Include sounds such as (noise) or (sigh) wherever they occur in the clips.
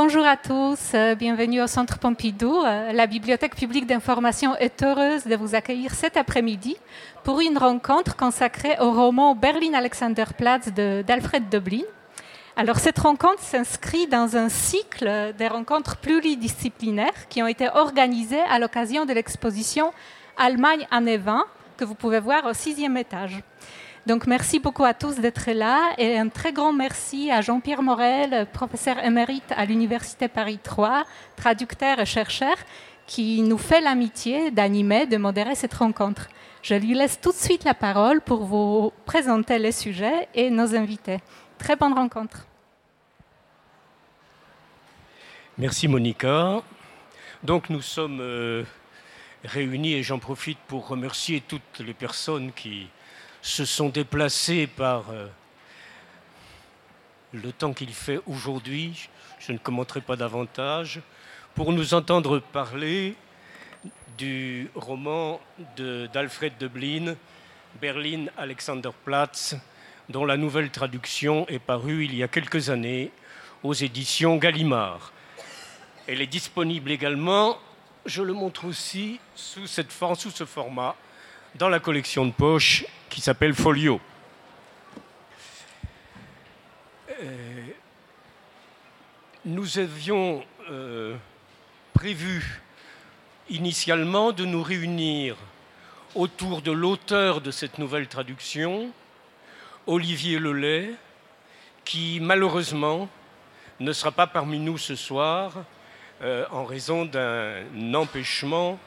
bonjour à tous, euh, bienvenue au Centre Pompidou. Euh, la Bibliothèque publique d'information est heureuse de vous accueillir cet après-midi pour une rencontre consacrée au roman Berlin Alexanderplatz d'Alfred Döblin. Alors cette rencontre s'inscrit dans un cycle des rencontres pluridisciplinaires qui ont été organisées à l'occasion de l'exposition Allemagne année 20 que vous pouvez voir au sixième étage. Donc merci beaucoup à tous d'être là et un très grand merci à Jean-Pierre Morel, professeur émérite à l'Université Paris 3, traducteur et chercheur, qui nous fait l'amitié d'animer, de modérer cette rencontre. Je lui laisse tout de suite la parole pour vous présenter les sujets et nos invités. Très bonne rencontre. Merci Monica. Donc nous sommes euh, réunis et j'en profite pour remercier toutes les personnes qui se sont déplacés par euh, le temps qu'il fait aujourd'hui, je ne commenterai pas davantage, pour nous entendre parler du roman d'Alfred de, Döblin, Berlin Alexanderplatz, dont la nouvelle traduction est parue il y a quelques années aux éditions Gallimard. Elle est disponible également, je le montre aussi, sous, cette sous ce format, dans la collection de poche qui s'appelle Folio. Euh, nous avions euh, prévu initialement de nous réunir autour de l'auteur de cette nouvelle traduction, Olivier Lelay, qui malheureusement ne sera pas parmi nous ce soir euh, en raison d'un empêchement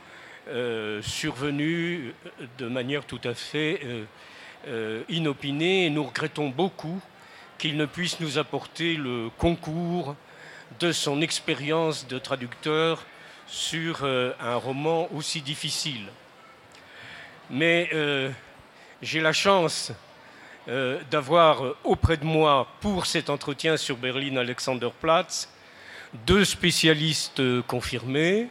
euh, survenu de manière tout à fait euh, euh, inopinée et nous regrettons beaucoup qu'il ne puisse nous apporter le concours de son expérience de traducteur sur un roman aussi difficile. Mais j'ai la chance d'avoir auprès de moi pour cet entretien sur Berlin Alexanderplatz deux spécialistes confirmés,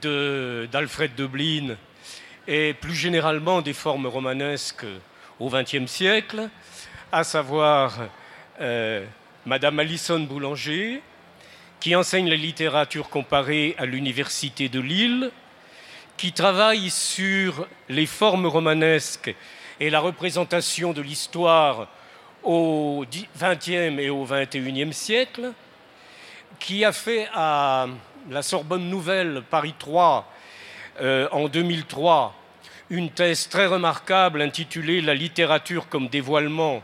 d'Alfred de, Döblin et plus généralement des formes romanesques au XXe siècle, à savoir euh, Madame Alison Boulanger, qui enseigne la littérature comparée à l'Université de Lille, qui travaille sur les formes romanesques et la représentation de l'histoire au XXe et au XXIe siècle, qui a fait à la Sorbonne Nouvelle, Paris 3, euh, en 2003, une thèse très remarquable intitulée La littérature comme dévoilement,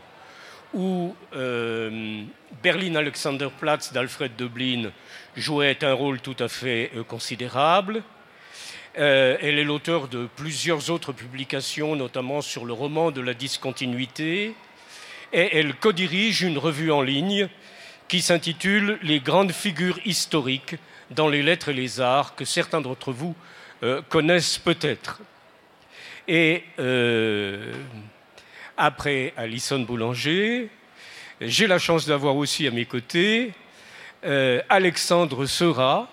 où euh, Berlin Alexanderplatz d'Alfred Döblin jouait un rôle tout à fait euh, considérable. elle est l'auteur de plusieurs autres publications, notamment sur le roman de la discontinuité, et elle co-dirige une revue en ligne qui s'intitule Les grandes figures historiques dans les lettres et les arts que certains d'entre vous euh, connaissent peut-être. Et euh, après Alison Boulanger, j'ai la chance d'avoir aussi à mes côtés euh, Alexandre Seurat,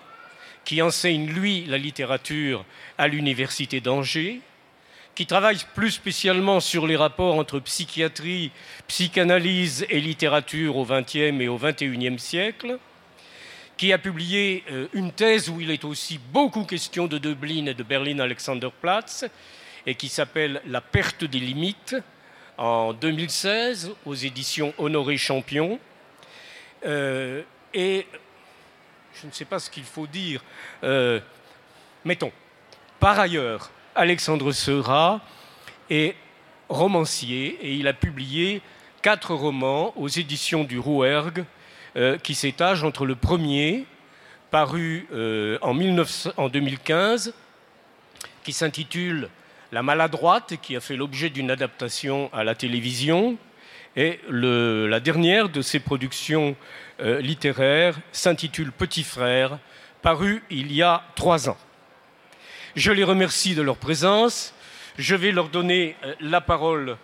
qui enseigne, lui, la littérature à l'Université d'Angers, qui travaille plus spécialement sur les rapports entre psychiatrie, psychanalyse et littérature au XXe et au XXIe siècle, qui a publié euh, une thèse où il est aussi beaucoup question de Dublin et de Berlin Alexanderplatz, et qui s'appelle La perte des limites, en 2016, aux éditions Honoré Champion. Euh, et je ne sais pas ce qu'il faut dire. Euh, mettons, par ailleurs, Alexandre Seurat est romancier et il a publié quatre romans aux éditions du Rouergue euh, qui s'étage entre le premier, paru euh, en, 2015, qui s'intitule La maladroite, qui a fait l'objet d'une adaptation à la télévision, et la dernière de ses productions euh, littéraires s'intitule Petit frère, paru il y a trois ans. Je les remercie de leur présence. Je vais leur donner la parole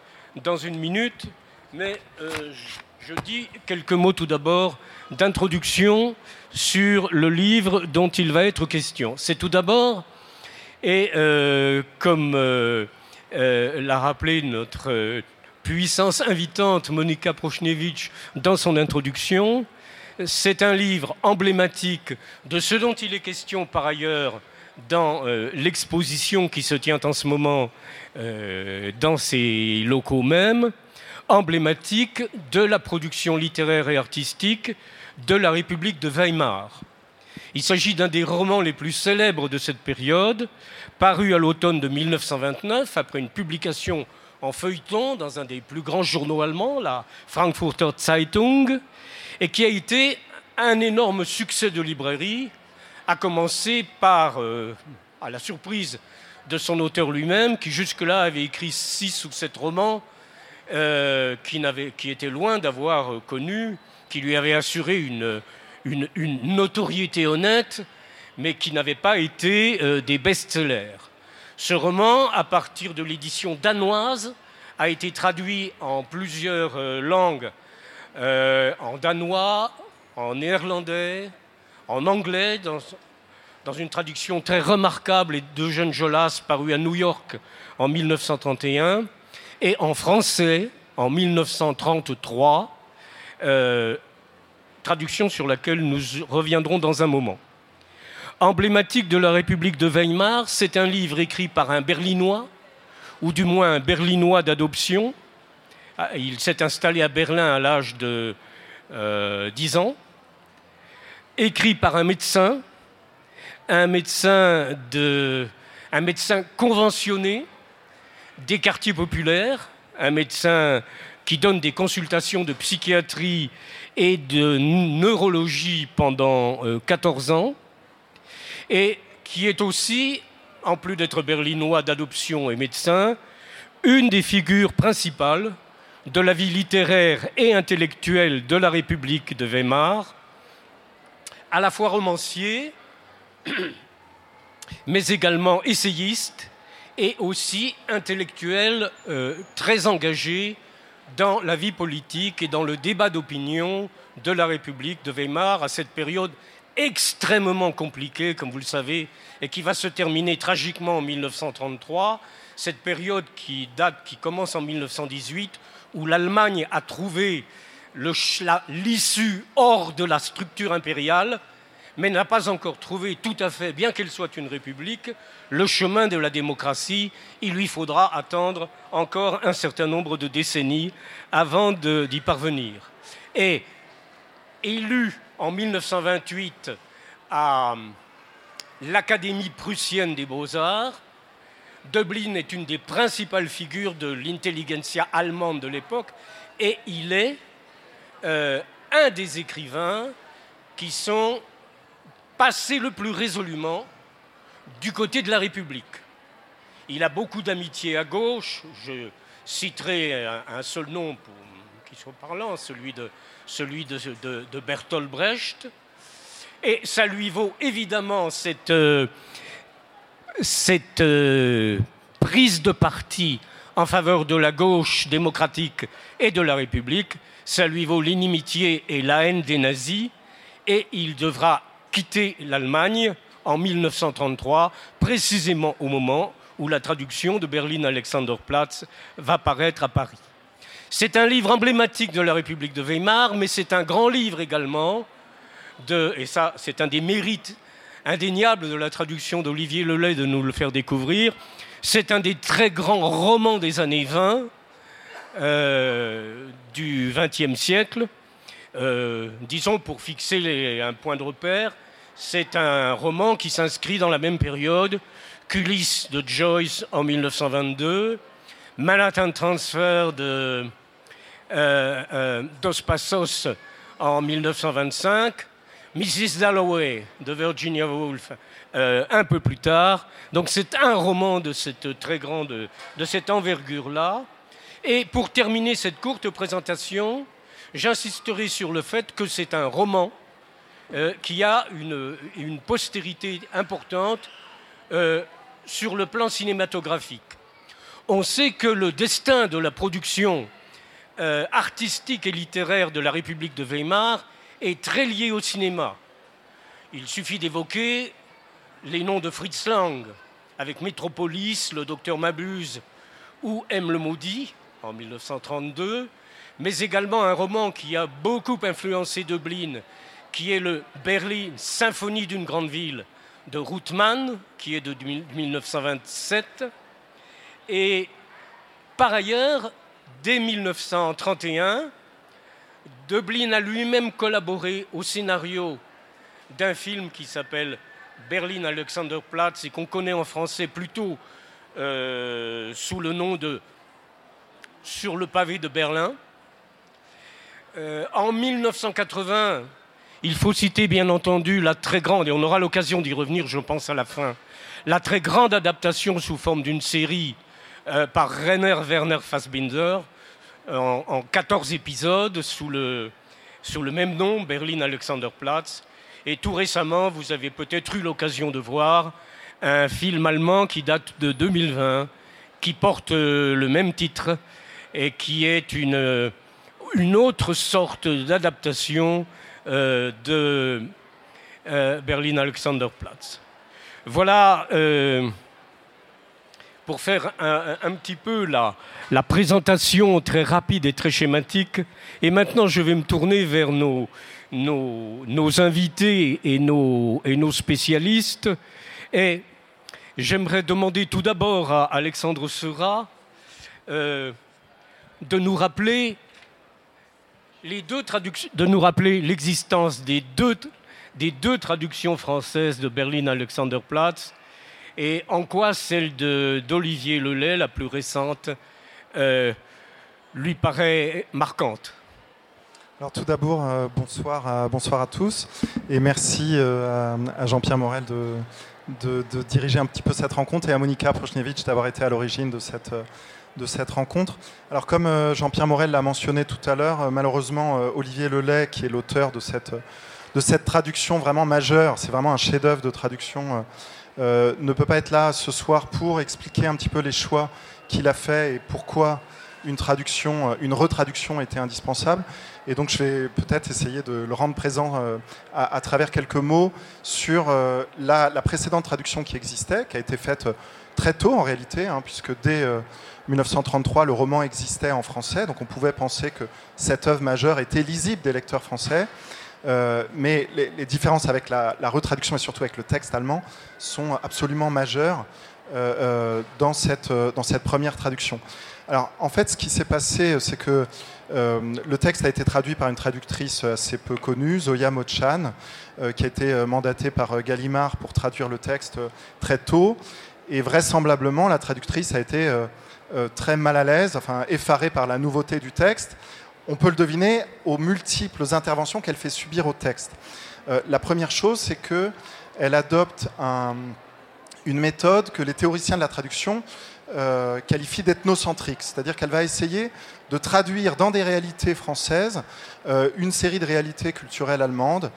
dans une minute, mais dis quelques mots tout d'abord d'introduction sur le livre dont il va être question. C'est tout d'abord, et euh, comme euh, euh, l'a rappelé notre puissance invitante Monika Prochnevich dans son introduction, C'est un livre emblématique de ce dont il est question par ailleurs dans l'exposition qui se tient en ce moment dans ces locaux mêmes, emblématique de la production littéraire et artistique de la République de Weimar. Il s'agit d'un des romans les plus célèbres de cette période, paru à l'automne de 1929 après une publication en feuilleton dans un des plus grands journaux allemands, la Frankfurter Zeitung, et qui a été un énorme succès de librairie, à commencer par, euh, à la surprise de son auteur lui-même, qui jusque-là avait écrit six ou sept romans, euh, qui, était loin d'avoir connu, qui lui avait assuré une, notoriété honnête, mais qui n'avait pas été euh, des best-sellers. Ce roman, à partir de l'édition danoise, a été traduit en plusieurs euh, langues, euh, en danois, en néerlandais, en anglais, dans, une traduction très remarquable d'Eugène Jolas paru à New York en 1931, et en français en 1933, euh, traduction sur laquelle nous reviendrons dans un moment. Emblématique de la République de Weimar, c'est un livre écrit par un Berlinois, ou du moins un Berlinois d'adoption. Ah, il s'est installé à Berlin à l'âge de 10 euh, ans. Écrit par un médecin, un médecin, de, un médecin conventionné des quartiers populaires, un médecin qui donne des consultations de psychiatrie et de neurologie pendant 14 euh, ans et qui est aussi, en plus d'être berlinois d'adoption et médecin, une des figures principales de la vie littéraire et intellectuelle de la République de Weimar, à la fois romancier, (clears throat) mais également essayiste et aussi intellectuel euh, très engagé dans la vie politique et dans le débat d'opinion de la République de Weimar à cette période extrêmement compliqué, comme vous le savez, et qui va se terminer tragiquement en 1933, cette période qui date, qui commence en 1918, où l'Allemagne a trouvé l'issue hors de la structure impériale, mais n'a pas encore trouvé tout à fait, bien qu'elle soit une république, le chemin de la démocratie. Il lui faudra attendre encore un certain nombre de décennies avant d'y parvenir. Et élu en 1928 à l'Académie prussienne des beaux-arts. Dublin est une des principales figures de l'intelligentsia allemande de l'époque et il est euh, un des écrivains qui sont passés le plus résolument du côté de la République. Il a beaucoup d'amitié à gauche. Je citerai un, seul nom pour, qui soit parlant, celui de Bertolt Brecht. Et ça lui vaut évidemment cette, euh, euh, prise de parti en faveur de la gauche démocratique et de la République. Ça lui vaut l'inimitié et la haine des nazis. Et il devra quitter l'Allemagne en 1933, précisément au moment où la traduction de Berlin Alexanderplatz va paraître à Paris. C'est un livre emblématique de la République de Weimar, mais c'est un grand livre également, et ça c'est un des mérites indéniables de la traduction d'Olivier Lelay de nous le faire découvrir. C'est un des très grands romans des années 20 euh, du XXe siècle. Euh, disons pour fixer un point de repère, c'est un roman qui s'inscrit dans la même période qu'Ulysse de Joyce en 1922, Manhattan Transfer de euh, euh, Dos Passos en 1925, Mrs. Dalloway de Virginia Woolf euh, un peu plus tard. Donc c'est un roman de cette très grande, de cette envergure-là. Et pour terminer cette courte présentation, j'insisterai sur le fait que c'est un roman qui a une, postérité importante sur le plan cinématographique. On sait que le destin de la production euh, artistique et littéraire de la République de Weimar est très lié au cinéma. Il suffit d'évoquer les noms de Fritz Lang, avec Métropolis, le docteur Mabuse ou M. le Maudit en 1932, mais également un roman qui a beaucoup influencé Dublin qui est le Berlin Symphonie d'une grande ville de Routmann, qui est de 1927. Et par ailleurs, dès 1931, Dublin a lui-même collaboré au scénario d'un film qui s'appelle Berlin Alexanderplatz et qu'on connaît en français plutôt euh, sous le nom de Sur le pavé de Berlin. Euh, en 1980, il faut citer bien entendu la très grande, et on aura l'occasion d'y revenir, je pense, à la fin, la très grande adaptation sous forme d'une série euh, par Rainer Werner Fassbinder en, 14 épisodes sous le, même nom, Berlin Alexanderplatz. Et tout récemment, vous avez peut-être eu l'occasion de voir un film allemand qui date de 2020, qui porte euh, le même titre et qui est une autre sorte d'adaptation euh, de euh, Berlin Alexanderplatz. Voilà pour faire un, petit peu la, présentation très rapide et très schématique. Et maintenant, je vais me tourner vers nos, invités et nos, spécialistes. Et j'aimerais demander tout d'abord à Alexandre Seurat euh, de nous rappeler de nous rappeler l'existence des deux, traductions françaises de Berlin Alexanderplatz et en quoi celle d'Olivier Lelay, la plus récente, euh, lui paraît marquante. Alors tout d'abord, euh, bonsoir, à, bonsoir à tous et merci euh, à, Jean-Pierre Morel de, de, diriger un petit peu cette rencontre et à Monica Prochniewicz d'avoir été à l'origine de cette, de cette rencontre. Alors comme Jean-Pierre Morel l'a mentionné tout à l'heure, malheureusement Olivier Lelay, qui est l'auteur de cette, de cette traduction vraiment majeure, c'est vraiment un chef-d'œuvre de traduction euh, ne peut pas être là ce soir pour expliquer un petit peu les choix qu'il a fait et pourquoi une traduction, euh, une retraduction était indispensable. Et donc je vais peut-être essayer de le rendre présent euh, à, travers quelques mots sur la, précédente traduction qui existait, qui a été faite très tôt en réalité, hein, puisque dès 1933 le roman existait en français, donc on pouvait penser que cette œuvre majeure était lisible des lecteurs français. Euh, mais les, différences avec la, retraduction et surtout avec le texte allemand sont absolument majeures euh, euh, dans, cette, première traduction. Alors en fait, ce qui s'est passé, c'est que le texte a été traduit par une traductrice assez peu connue, Zoya Mochan, qui a été mandatée par Gallimard pour traduire le texte très tôt. Et vraisemblablement, la traductrice a été très mal à l'aise, enfin effarée par la nouveauté du texte on peut le deviner aux multiples interventions qu'elle fait subir au texte. Euh, la première chose, c'est qu'elle adopte une méthode que les théoriciens de la traduction euh, qualifient d'ethnocentrique, c'est-à-dire qu'elle va essayer de traduire dans des réalités françaises euh, une série de réalités culturelles allemandes.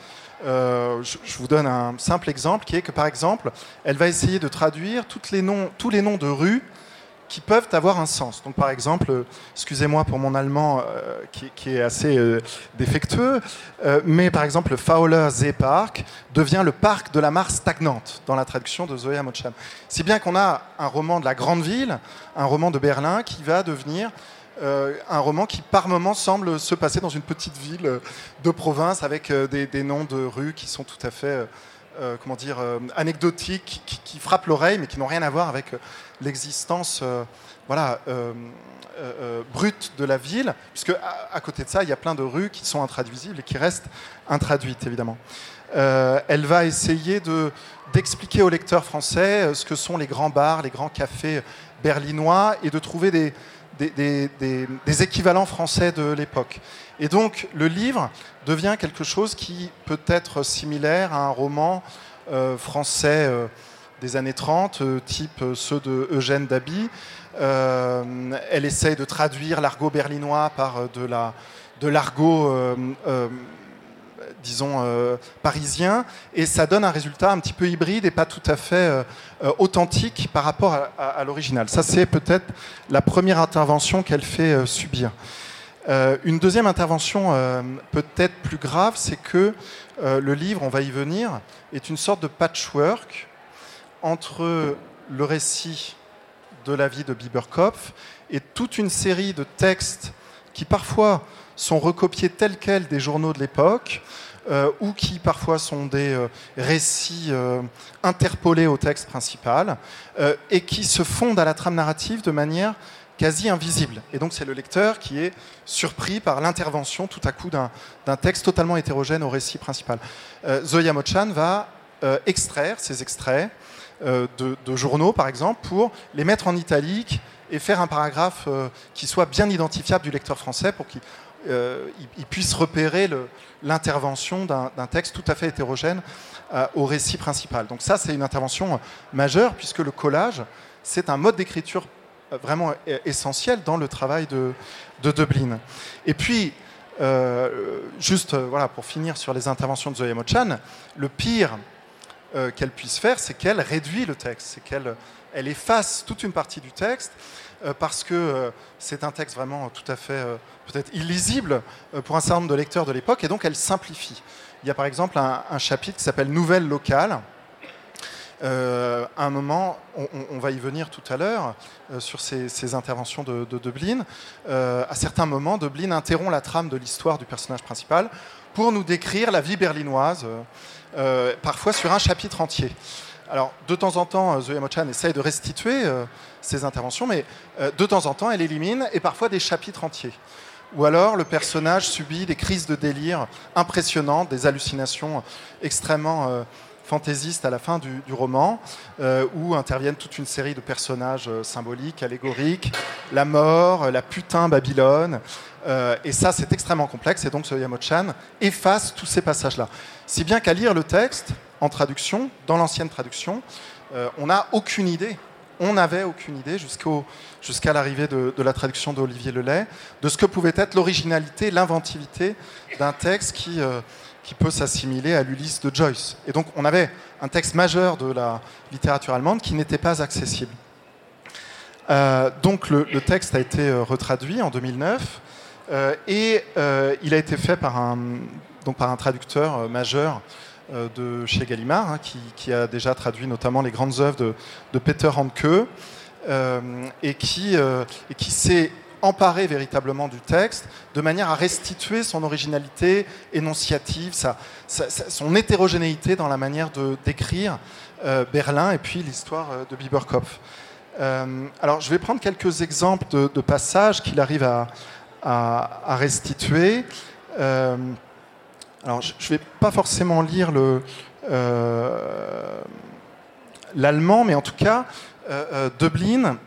je, vous donne un simple exemple qui est que, par exemple, elle va essayer de traduire tous les noms de rues qui peuvent avoir un sens. Donc, par exemple, euh, excusez-moi pour mon allemand euh, qui, est assez euh, défectueux, mais par exemple, le Fowler Seepark devient le parc de la mare stagnante dans la traduction de Zoé Mocham. Si bien qu'on a un roman de la grande ville, un roman de Berlin qui va devenir un roman qui par moments semble se passer dans une petite ville de province avec des, noms de rues qui sont tout à fait comment dire, anecdotiques, qui frappent l'oreille mais qui n'ont rien à voir avec l'existence euh, voilà, euh, euh, brute de la ville, puisque à, côté de ça, il y a plein de rues qui sont intraduisibles et qui restent intraduites, évidemment. elle va essayer de, d'expliquer aux lecteurs français ce que sont les grands bars, les grands cafés berlinois, et de trouver des, des, des, équivalents français de l'époque. Et donc, le livre devient quelque chose qui peut être similaire à un roman français des années 30, euh, type euh, ceux de Eugène Daby. Euh, elle essaye de traduire l'argot berlinois par de la de l'argot disons, parisien, et ça donne un résultat un petit peu hybride et pas tout à fait authentique par rapport à, l'original. Ça, c'est peut-être la première intervention qu'elle fait subir. une deuxième intervention peut-être plus grave, c'est que le livre, on va y venir, est une sorte de patchwork entre le récit de la vie de Bieberkopf et toute une série de textes qui parfois sont recopiés tels quels des journaux de l'époque, ou qui parfois sont des récits interpolés au texte principal et qui se fondent à la trame narrative de manière quasi invisible. Et donc c'est le lecteur qui est surpris par l'intervention tout à coup d'un texte totalement hétérogène au récit principal. Zoya Mochan va extraire ces extraits de, de, journaux, par exemple, pour les mettre en italique et faire un paragraphe euh, qui soit bien identifiable du lecteur français pour qu'il euh, puisse repérer l'intervention d'un texte tout à fait hétérogène euh, au récit principal. Donc ça, c'est une intervention majeure puisque le collage, c'est un mode d'écriture vraiment essentiel dans le travail de, de Dublin. Et puis, juste voilà, pour finir sur les interventions de Zoé Mochan, le pire qu'elle puisse faire, c'est qu'elle réduit le texte, c'est qu'elle elle efface toute une partie du texte euh, parce que euh, c'est un texte vraiment tout à fait euh, peut-être illisible pour un certain nombre de lecteurs de l'époque, et donc elle simplifie. Il y a par exemple un, chapitre qui s'appelle Nouvelles locales. à un moment, on, va y venir tout à l'heure sur ces, interventions de, de Dublin. à certains moments, Dublin interrompt la trame de l'histoire du personnage principal pour nous décrire la vie berlinoise, parfois sur un chapitre entier. Alors, de temps en temps, Zoé Mochan essaye de restituer ses interventions, mais euh, de temps en temps, elle élimine, et parfois des chapitres entiers. Ou alors, le personnage subit des crises de délire impressionnantes, des hallucinations extrêmement euh, fantaisistes à la fin du, roman, euh, où interviennent toute une série de personnages symboliques, allégoriques, la mort, la putain Babylone. Et ça, c'est extrêmement complexe, et donc ce Yamochan efface tous ces passages-là. Si bien qu'à lire le texte, en traduction, dans l'ancienne traduction, on n'a aucune idée on n'avait aucune idée jusqu'à l'arrivée de, la traduction d'Olivier Lelay de ce que pouvait être l'originalité, l'inventivité d'un texte qui, euh, qui peut s'assimiler à l'Ulysse de Joyce. Et donc on avait un texte majeur de la littérature allemande qui n'était pas accessible. Euh, donc le, texte a été euh, retraduit en 2009 et il a été fait par un, donc par un traducteur majeur euh, de chez Gallimard, hein, qui, a déjà traduit notamment les grandes œuvres de, Peter Handke, euh, et qui, euh, qui s'est emparé véritablement du texte de manière à restituer son originalité énonciative, sa, son hétérogénéité dans la manière de décrire Berlin et puis l'histoire de Biberkopf. alors je vais prendre quelques exemples de, passages qu'il arrive à, à restituer. Alors, je ne vais pas forcément lire euh, l'allemand, mais en tout cas, euh, euh, Dublin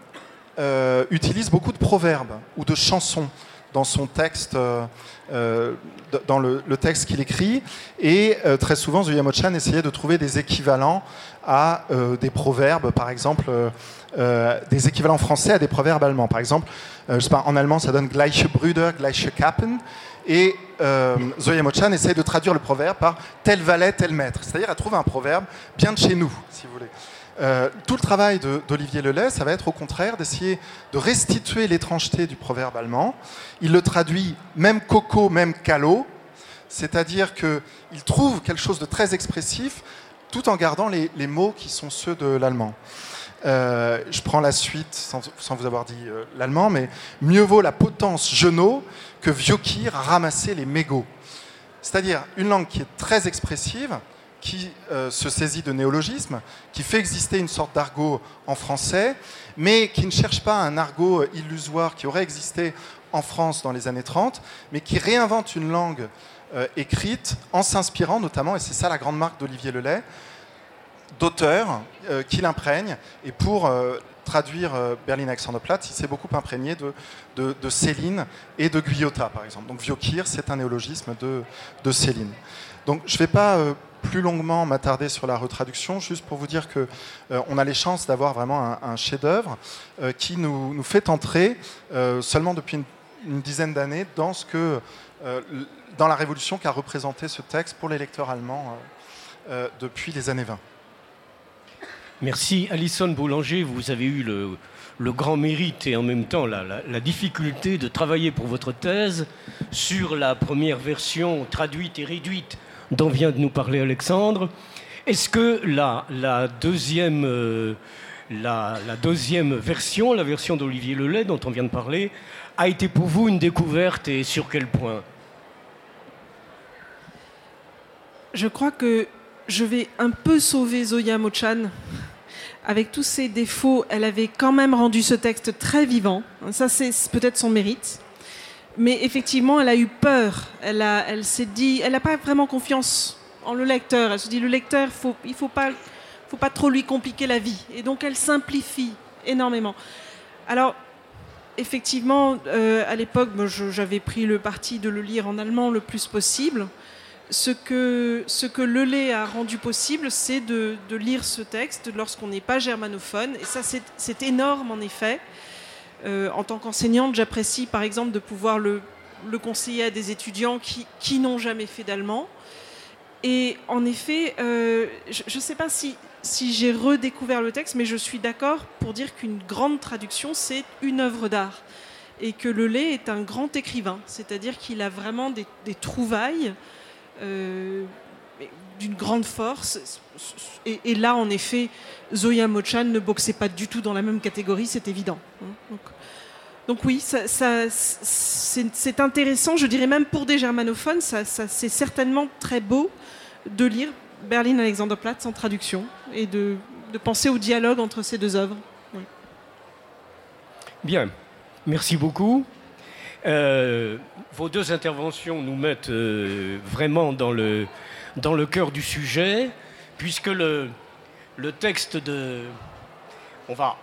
utilise beaucoup de proverbes ou de chansons dans son texte, dans le, texte qu'il écrit. Et très souvent, Zuyamochan essayait de trouver des équivalents à des proverbes, par exemple, des équivalents français à des proverbes allemands. Par exemple, je sais pas, en allemand, ça donne Gleiche Brüder, Gleiche Kappen. Et euh, Zoya Mochan de traduire le proverbe par tel valet, tel maître. C'est-à-dire, elle trouve un proverbe bien de chez nous, si vous voulez. Euh, tout le travail d'Olivier Lelay, ça va être au contraire d'essayer de restituer l'étrangeté du proverbe allemand. Il le traduit même coco, même calot, c'est-à-dire qu'il trouve quelque chose de très expressif tout en gardant les, mots qui sont ceux de l'allemand. Euh, je prends la suite sans, vous avoir dit euh, l'allemand, mais mieux vaut la potence genou que Viokir a ramassé les mégots. C'est-à-dire une langue qui est très expressive, qui euh, se saisit de néologismes, qui fait exister une sorte d'argot en français, mais qui ne cherche pas un argot illusoire qui aurait existé en France dans les années 30, mais qui réinvente une langue écrite en s'inspirant notamment, et c'est ça la grande marque d'Olivier Lelay, d'auteurs euh, qui l'imprègnent. Et pour euh, traduire euh, Berlin Alexanderplatz, il s'est beaucoup imprégné de, de, Céline et de Guyotat, par exemple. Donc Viokir, c'est un néologisme de, de Céline. Donc je ne vais pas plus longuement m'attarder sur la retraduction, juste pour vous dire que on a les chances d'avoir vraiment un, chef-d'œuvre qui nous, nous, fait entrer seulement depuis une, dizaine d'années dans ce que dans la révolution qu'a représenté ce texte pour les lecteurs allemands depuis les années 20. Merci. Alison Boulanger, vous avez eu le, grand mérite et en même temps la, difficulté de travailler pour votre thèse sur la première version traduite et réduite dont vient de nous parler Alexandre. Est-ce que la, deuxième, euh, la, deuxième version, la version d'Olivier Lelay dont on vient de parler, a été pour vous une découverte et sur quel point? Je crois que je vais un peu sauver Zoya Mochan. Avec tous ses défauts, elle avait quand même rendu ce texte très vivant. Ça, c'est peut-être son mérite. Mais effectivement, elle a eu peur. Elle, s'est dit, elle n'a pas vraiment confiance en le lecteur. Elle se dit, le lecteur, il ne faut pas, trop lui compliquer la vie. Et donc, elle simplifie énormément. Alors, effectivement, euh, à l'époque, j'avais pris le parti de le lire en allemand le plus possible. Ce que, ce que a rendu possible, c'est de, lire ce texte lorsqu'on n'est pas germanophone. Et ça, c'est énorme, en effet. Euh, en tant qu'enseignante, j'apprécie, par exemple, de pouvoir le, conseiller à des étudiants qui, n'ont jamais fait d'allemand. Et en effet, euh, je ne sais pas si, j'ai redécouvert le texte, mais je suis d'accord pour dire qu'une grande traduction, c'est une œuvre d'art. Et que le lait est un grand écrivain, c'est-à-dire qu'il a vraiment des, trouvailles euh, d'une grande force. Et, là, en effet, Zoya Mochan ne boxait pas du tout dans la même catégorie, c'est évident. Hein. Donc, oui, ça, c'est intéressant, je dirais même pour des germanophones, ça, c'est certainement très beau de lire Berlin Alexanderplatz en traduction et de, penser au dialogue entre ces deux œuvres. Bien, merci beaucoup. Euh, vos deux interventions nous mettent euh, vraiment dans le, dans le cœur du sujet, puisque le, le texte de... On va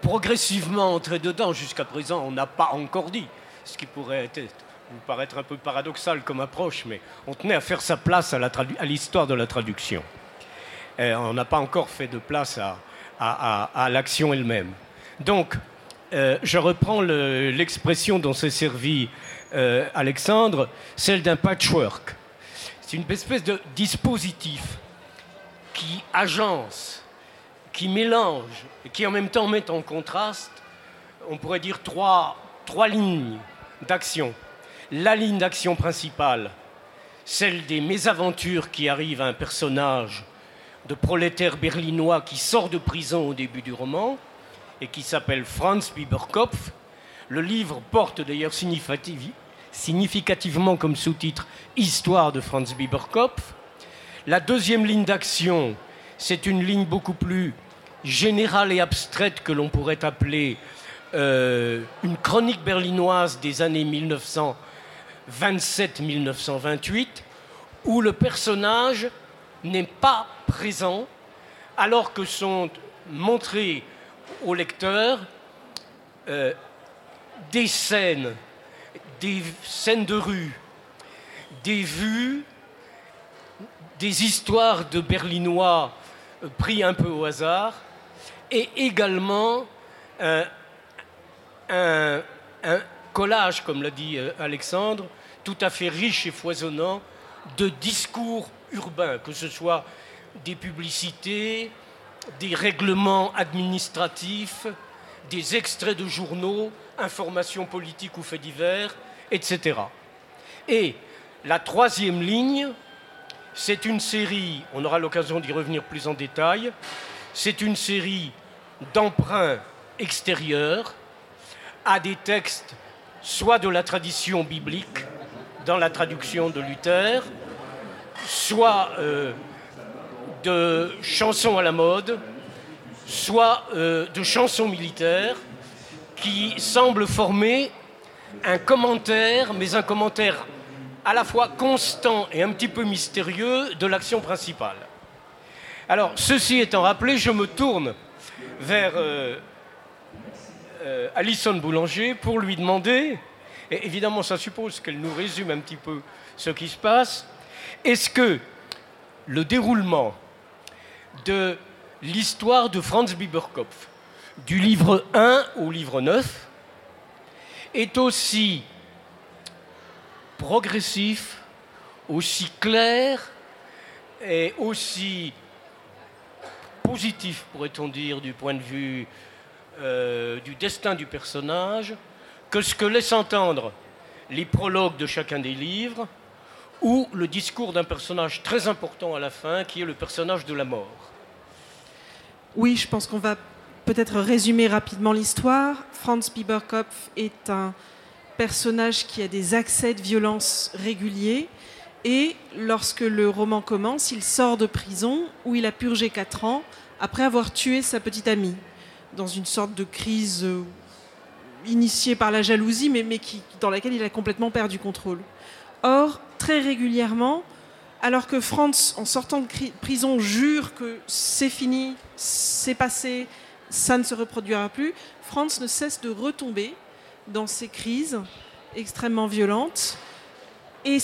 progressivement entrer dedans. Jusqu'à présent, on n'a pas encore dit ce qui pourrait être vous paraître un peu paradoxal comme approche, mais on tenait à faire sa place à l'histoire de la traduction. on n'a pas encore fait de place à, l'action elle-même. Donc, euh, je reprends l'expression dont s'est servi euh, Alexandre, celle d'un patchwork. C'est une espèce de dispositif qui agence, qui mélange et qui en même temps met en contraste, on pourrait dire, trois, lignes d'action la ligne d'action principale, celle des mésaventures qui arrivent à un personnage de prolétaire berlinois qui sort de prison au début du roman et qui s'appelle Franz Bieberkopf. Le livre porte d'ailleurs significativement comme sous-titre Histoire de Franz Bieberkopf. La deuxième ligne d'action, c'est une ligne beaucoup plus générale et abstraite que l'on pourrait appeler euh, une chronique berlinoise des années 1900 27-1928, où le personnage n'est pas présent, alors que sont montrées au lecteur euh, des scènes, des scènes de rue, des vues, des histoires de Berlinois euh, pris un peu au hasard, et également euh, un, collage, comme l'a dit euh, Alexandre, tout à fait riche et foisonnant de discours urbains, que ce soit des publicités, des règlements administratifs, des extraits de journaux, informations politiques ou faits divers, etc. Et la troisième ligne, c'est une série, on aura l'occasion d'y revenir plus en détail, c'est une série d'emprunts extérieurs à des textes soit de la tradition biblique, dans la traduction de Luther, soit euh, de chansons à la mode, soit euh, de chansons militaires, qui semblent former un commentaire, mais un commentaire à la fois constant et un petit peu mystérieux de l'action principale. Alors, ceci étant rappelé, je me tourne vers euh, euh, Alison Boulanger pour lui demander, et évidemment ça suppose qu'elle nous résume un petit peu ce qui se passe, est-ce que le déroulement de l'histoire de Franz Bieberkopf, du livre 1 au livre 9, est aussi progressif, aussi clair et aussi positif, pourrait-on dire, du point de vue euh, du destin du personnage que ce que laissent entendre les prologues de chacun des livres ou le discours d'un personnage très important à la fin qui est le personnage de la mort. Oui, je pense qu'on va peut-être résumer rapidement l'histoire. Franz Bieberkopf est un personnage qui a des accès de violence réguliers Et lorsque le roman commence, il sort de prison où il a purgé 4 ans après avoir tué sa petite amie, dans une sorte de crise euh, initiée par la jalousie, mais, dans laquelle il a complètement perdu contrôle. Or, très régulièrement, alors que Franz, en sortant de prison, jure que c'est fini, c'est passé, ça ne se reproduira plus, Franz ne cesse de retomber dans ces crises extrêmement violentes. Et,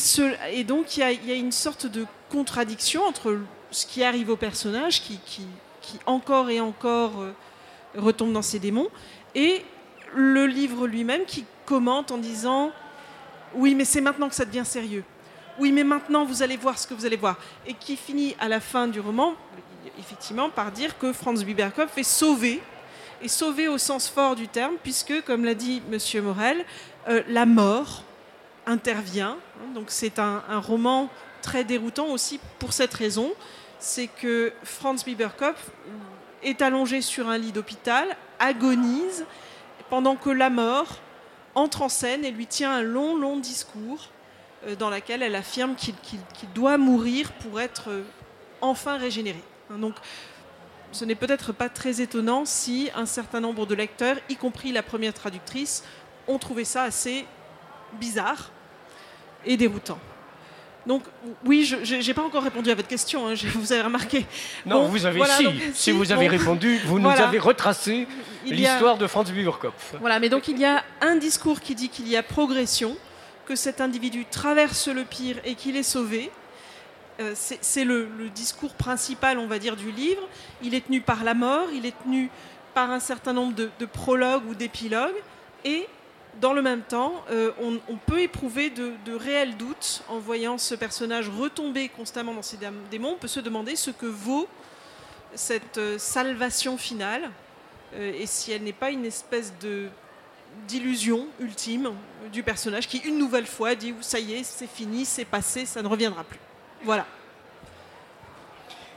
donc, il y, a une sorte de contradiction entre ce qui arrive au personnage, qui, encore et encore euh, retombe dans ses démons, et le livre lui-même qui commente en disant Oui, mais c'est maintenant que ça devient sérieux oui, mais maintenant vous allez voir ce que vous allez voir. Et qui finit à la fin du roman, effectivement, par dire que Franz Biberkopf est sauvé, et sauvé au sens fort du terme, puisque, comme l'a dit M. Morel, euh, la mort intervient. Donc c'est un, roman très déroutant aussi pour cette raison, c'est que Franz Biberkopf est allongé sur un lit d'hôpital, agonise, pendant que la mort entre en scène et lui tient un long, long discours euh, dans laquelle elle affirme qu'il doit mourir pour être euh, enfin régénéré. Donc, ce n'est peut-être pas très étonnant si un certain nombre de lecteurs, y compris la première traductrice, ont trouvé ça assez bizarre et déroutant. Donc oui, je n'ai pas encore répondu à votre question, hein, (laughs) vous avez remarqué. Non, vous avez si, si, vous avez répondu, vous (laughs) nous avez retracé l'histoire de Franz Biberkopf. Voilà, mais donc il y a un discours qui dit qu'il y a progression, que cet individu traverse le pire et qu'il est sauvé. Euh, c'est le, discours principal, on va dire, du livre. Il est tenu par la mort, il est tenu par un certain nombre de, prologues ou d'épilogues. Et dans le même temps, euh, on, peut éprouver de, réels doutes en voyant ce personnage retomber constamment dans ses démons. On peut se demander ce que vaut cette euh, salvation finale et si elle n'est pas une espèce d'illusion ultime du personnage qui, une nouvelle fois, dit ça y est, c'est fini, c'est passé, ça ne reviendra plus. Voilà.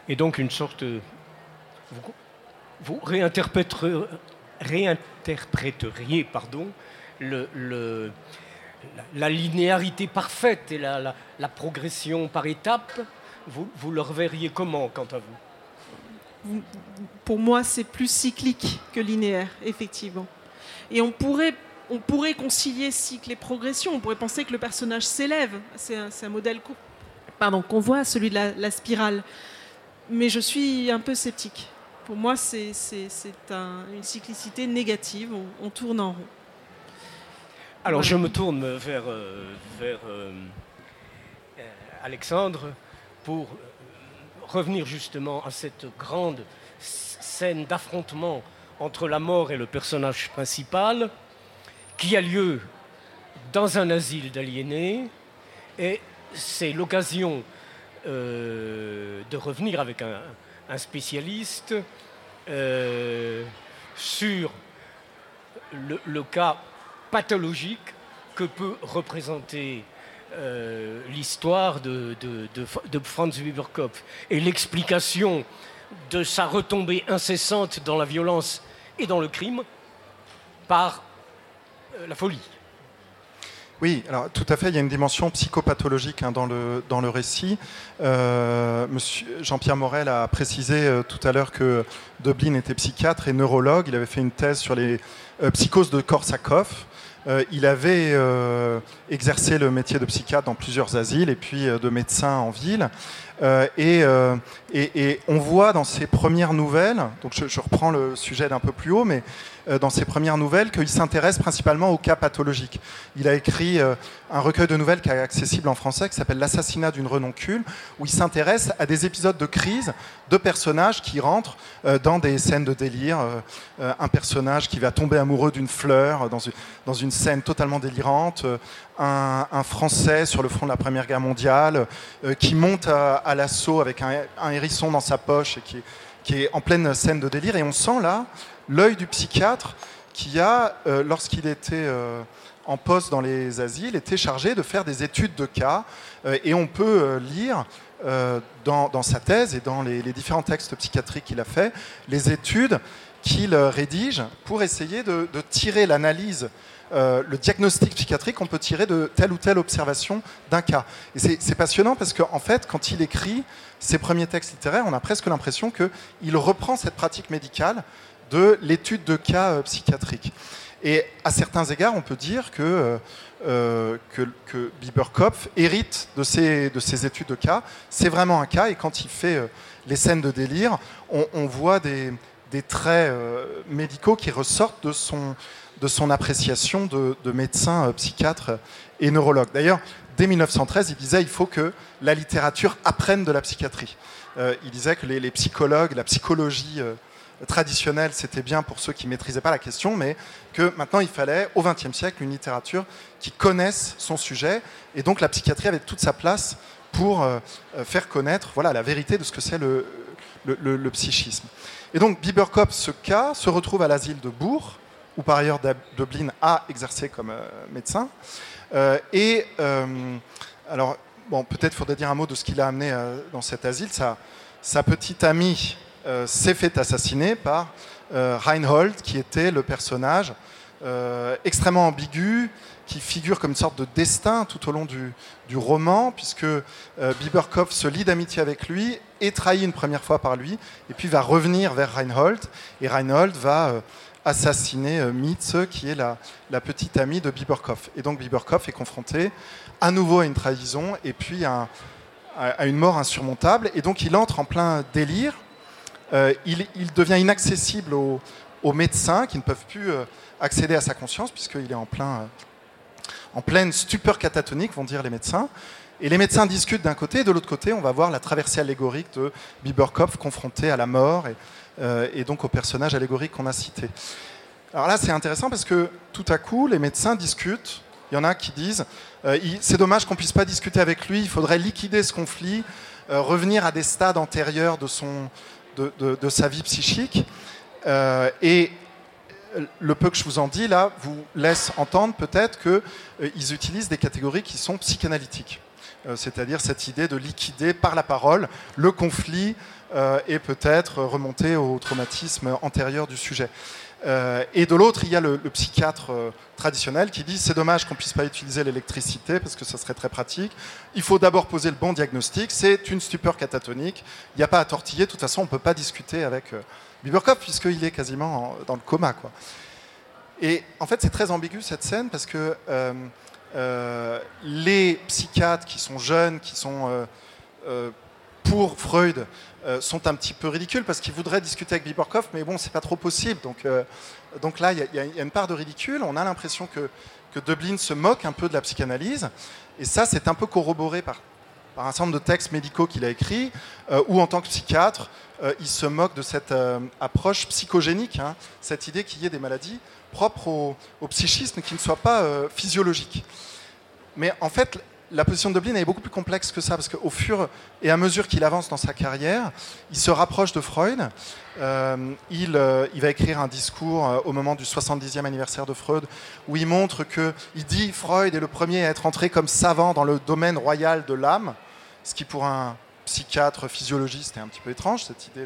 Et donc, une sorte. Vous, vous réinterpréteriez, réinterpréteriez pardon, le, le, la, linéarité parfaite et la, la, progression par étapes. Vous, vous le reverriez comment, quant à vous? Pour moi, c'est plus cyclique que linéaire, effectivement. Et on pourrait, on pourrait concilier cycle et progression. On pourrait penser que le personnage s'élève. C'est un, modèle qu'on voit, celui de la, spirale. Mais je suis un peu sceptique. Pour moi, c'est une cyclicité négative. On, tourne en rond. Alors je me tourne vers, euh, vers euh, euh, Alexandre pour revenir justement à cette grande scène d'affrontement entre la mort et le personnage principal, qui a lieu dans un asile d'aliénés, et c'est l'occasion euh, de revenir avec un, spécialiste euh, sur le, cas pathologique que peut représenter euh, l'histoire de, Franz Weberkopf et l'explication de sa retombée incessante dans la violence et dans le crime par la folie. Oui, alors tout à fait, il y a une dimension psychopathologique hein, dans, le, dans le récit. Euh, Jean-Pierre Morel a précisé euh, tout à l'heure que Dublin était psychiatre et neurologue. Il avait fait une thèse sur les psychoses de Korsakoff. il avait exercé le métier de psychiatre dans plusieurs asiles et puis de médecin en ville. Euh, euh, et, on voit dans ses premières nouvelles, donc je, reprends le sujet d'un peu plus haut, mais euh, dans ses premières nouvelles, qu'il s'intéresse principalement aux cas pathologiques. Il a écrit un recueil de nouvelles qui est accessible en français, qui s'appelle L'assassinat d'une renoncule, où il s'intéresse à des épisodes de crise de personnages qui rentrent dans des scènes de délire. un personnage qui va tomber amoureux d'une fleur dans une, scène totalement délirante, un, Français sur le front de la Première Guerre mondiale euh, qui monte à, l'assaut avec un, hérisson dans sa poche et qui, est en pleine scène de délire. Et on sent là l'œil du psychiatre qui a, euh, lorsqu'il était euh, en poste dans les asiles, était chargé de faire des études de cas. et on peut lire dans, sa thèse et dans les, différents textes psychiatriques qu'il a fait, les études qu'il rédige pour essayer de, tirer l'analyse le diagnostic psychiatrique qu'on peut tirer de telle ou telle observation d'un cas. Et c'est passionnant parce qu'en fait, quand il écrit ses premiers textes littéraires, on a presque l'impression qu'il reprend cette pratique médicale de l'étude de cas psychiatriques. Et à certains égards, on peut dire que, euh, euh, que, Bieberkopf hérite de ses, de ses études de cas. C'est vraiment un cas, et quand il fait euh, les scènes de délire, on, voit des, des traits médicaux qui ressortent de son, de son appréciation de, de médecin, psychiatre et neurologue. D'ailleurs, dès 1913, il disait il faut que la littérature apprenne de la psychiatrie. il disait que les, les psychologues, la psychologie traditionnel, c'était bien pour ceux qui ne maîtrisaient pas la question, mais que maintenant il fallait, au XXe siècle, une littérature qui connaisse son sujet, et donc la psychiatrie avait toute sa place pour euh, euh, faire connaître voilà, la vérité de ce que c'est le, le, psychisme. Et donc Bieberkopf, ce cas, se retrouve à l'asile de Bourg, où par ailleurs Dublin a exercé comme euh, médecin. et alors, bon, peut-être faudrait dire un mot de ce qu'il a amené dans cet asile. Sa, petite amie s'est fait assassiner par euh, Reinhold, qui était le personnage euh, extrêmement ambigu, qui figure comme une sorte de destin tout au long du, roman, puisque Biberkopf se lie d'amitié avec lui, est trahi une première fois par lui, et puis va revenir vers Reinhold, et Reinhold va assassiner Mitz, qui est la, petite amie de Biberkopf. Et donc Biberkopf est confronté à nouveau à une trahison, et puis à une mort insurmontable, et donc il entre en plein délire, euh, il, devient inaccessible aux, médecins qui ne peuvent plus euh, accéder à sa conscience puisqu'il est euh, en pleine stupeur catatonique, vont dire les médecins. Et les médecins discutent d'un côté, et de l'autre côté, on va voir la traversée allégorique de Biberkopf confronté à la mort et, donc au personnage allégorique qu'on a cité. Alors là, c'est intéressant parce que tout à coup, les médecins discutent. Il y en a qui disent c'est dommage qu'on puisse pas discuter avec lui, il faudrait liquider ce conflit, revenir à des stades antérieurs de son, de, sa vie psychique. Euh, et le peu que je vous en dis là vous laisse entendre peut-être qu'ils euh, utilisent des catégories qui sont psychanalytiques. Euh, c'est-à-dire cette idée de liquider par la parole le conflit et peut-être remonter au traumatisme antérieur du sujet. Euh, et de l'autre, il y a le, psychiatre euh, traditionnel qui dit c'est dommage qu'on puisse pas utiliser l'électricité parce que ça serait très pratique. Il faut d'abord poser le bon diagnostic. C'est une stupeur catatonique. Il n'y a pas à tortiller. De toute façon, on ne peut pas discuter avec euh, puisqu'il est quasiment dans le coma. Quoi. Et en fait, c'est très ambigu cette scène parce que les psychiatres qui sont jeunes, qui sont pour Freud, euh, sont un petit peu ridicules parce qu'ils voudraient discuter avec Biberkopf, mais bon, c'est pas trop possible. Donc, euh, donc là, il y, a une part de ridicule. On a l'impression que, que Dublin se moque un peu de la psychanalyse. Et ça, c'est un peu corroboré par, par un certain nombre de textes médicaux qu'il a écrits, euh, où en tant que psychiatre, il se moque de cette approche psychogénique, hein, cette idée qu'il y ait des maladies propres au, au psychisme qui ne soient pas physiologiques. Mais en fait, la position de Dublin est beaucoup plus complexe que ça, parce qu'au fur et à mesure qu'il avance dans sa carrière, il se rapproche de Freud. Euh, il, euh, il, va écrire un discours euh, au moment du 70e anniversaire de Freud, où il montre que, il dit Freud est le premier à être entré comme savant dans le domaine royal de l'âme, ce qui pour un psychiatre physiologiste est un petit peu étrange, cette idée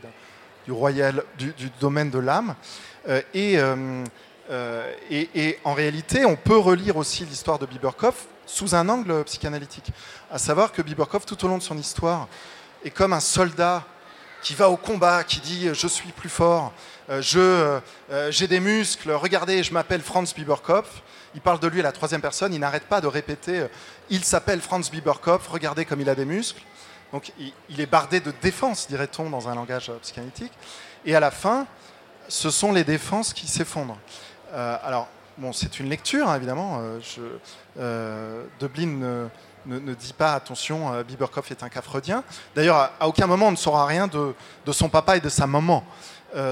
du, royal, du, domaine de l'âme. et, en réalité, on peut relire aussi l'histoire de Biberkopf sous un angle psychanalytique. À savoir que Biberkov, tout au long de son histoire, est comme un soldat qui va au combat, qui dit je suis plus fort, euh, euh, j'ai des muscles, regardez, je m'appelle Franz Biberkopf. Il parle de lui à la troisième personne, il n'arrête pas de répéter euh, il s'appelle Franz Biberkopf, regardez comme il a des muscles. Donc il, est bardé de défense, dirait-on dans un langage psychanalytique. Et à la fin, ce sont les défenses qui s'effondrent. alors, bon, c'est une lecture, hein, évidemment. Euh, je, euh, Dublin ne, dit pas attention, euh, Biberkopf est un cas freudien. D'ailleurs, à, aucun moment on ne saura rien de, son papa et de sa maman.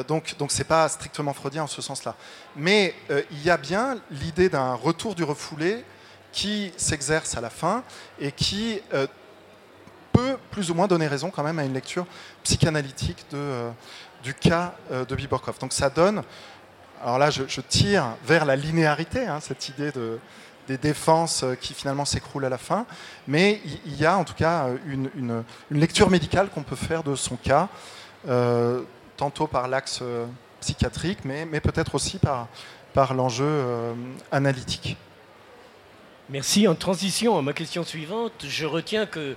donc, donc c'est pas strictement freudien en ce sens-là. Mais il y a bien l'idée d'un retour du refoulé qui s'exerce à la fin et qui peut plus ou moins donner raison quand même à une lecture psychanalytique du cas de Biberkopf. Donc ça donne alors là, je, tire vers la linéarité, hein, cette idée de, des défenses qui finalement s'écroulent à la fin. Mais il y a en tout cas une, une, lecture médicale qu'on peut faire de son cas, tantôt par l'axe psychiatrique, mais, peut-être aussi par, l'enjeu analytique. Merci. En transition à ma question suivante, je retiens que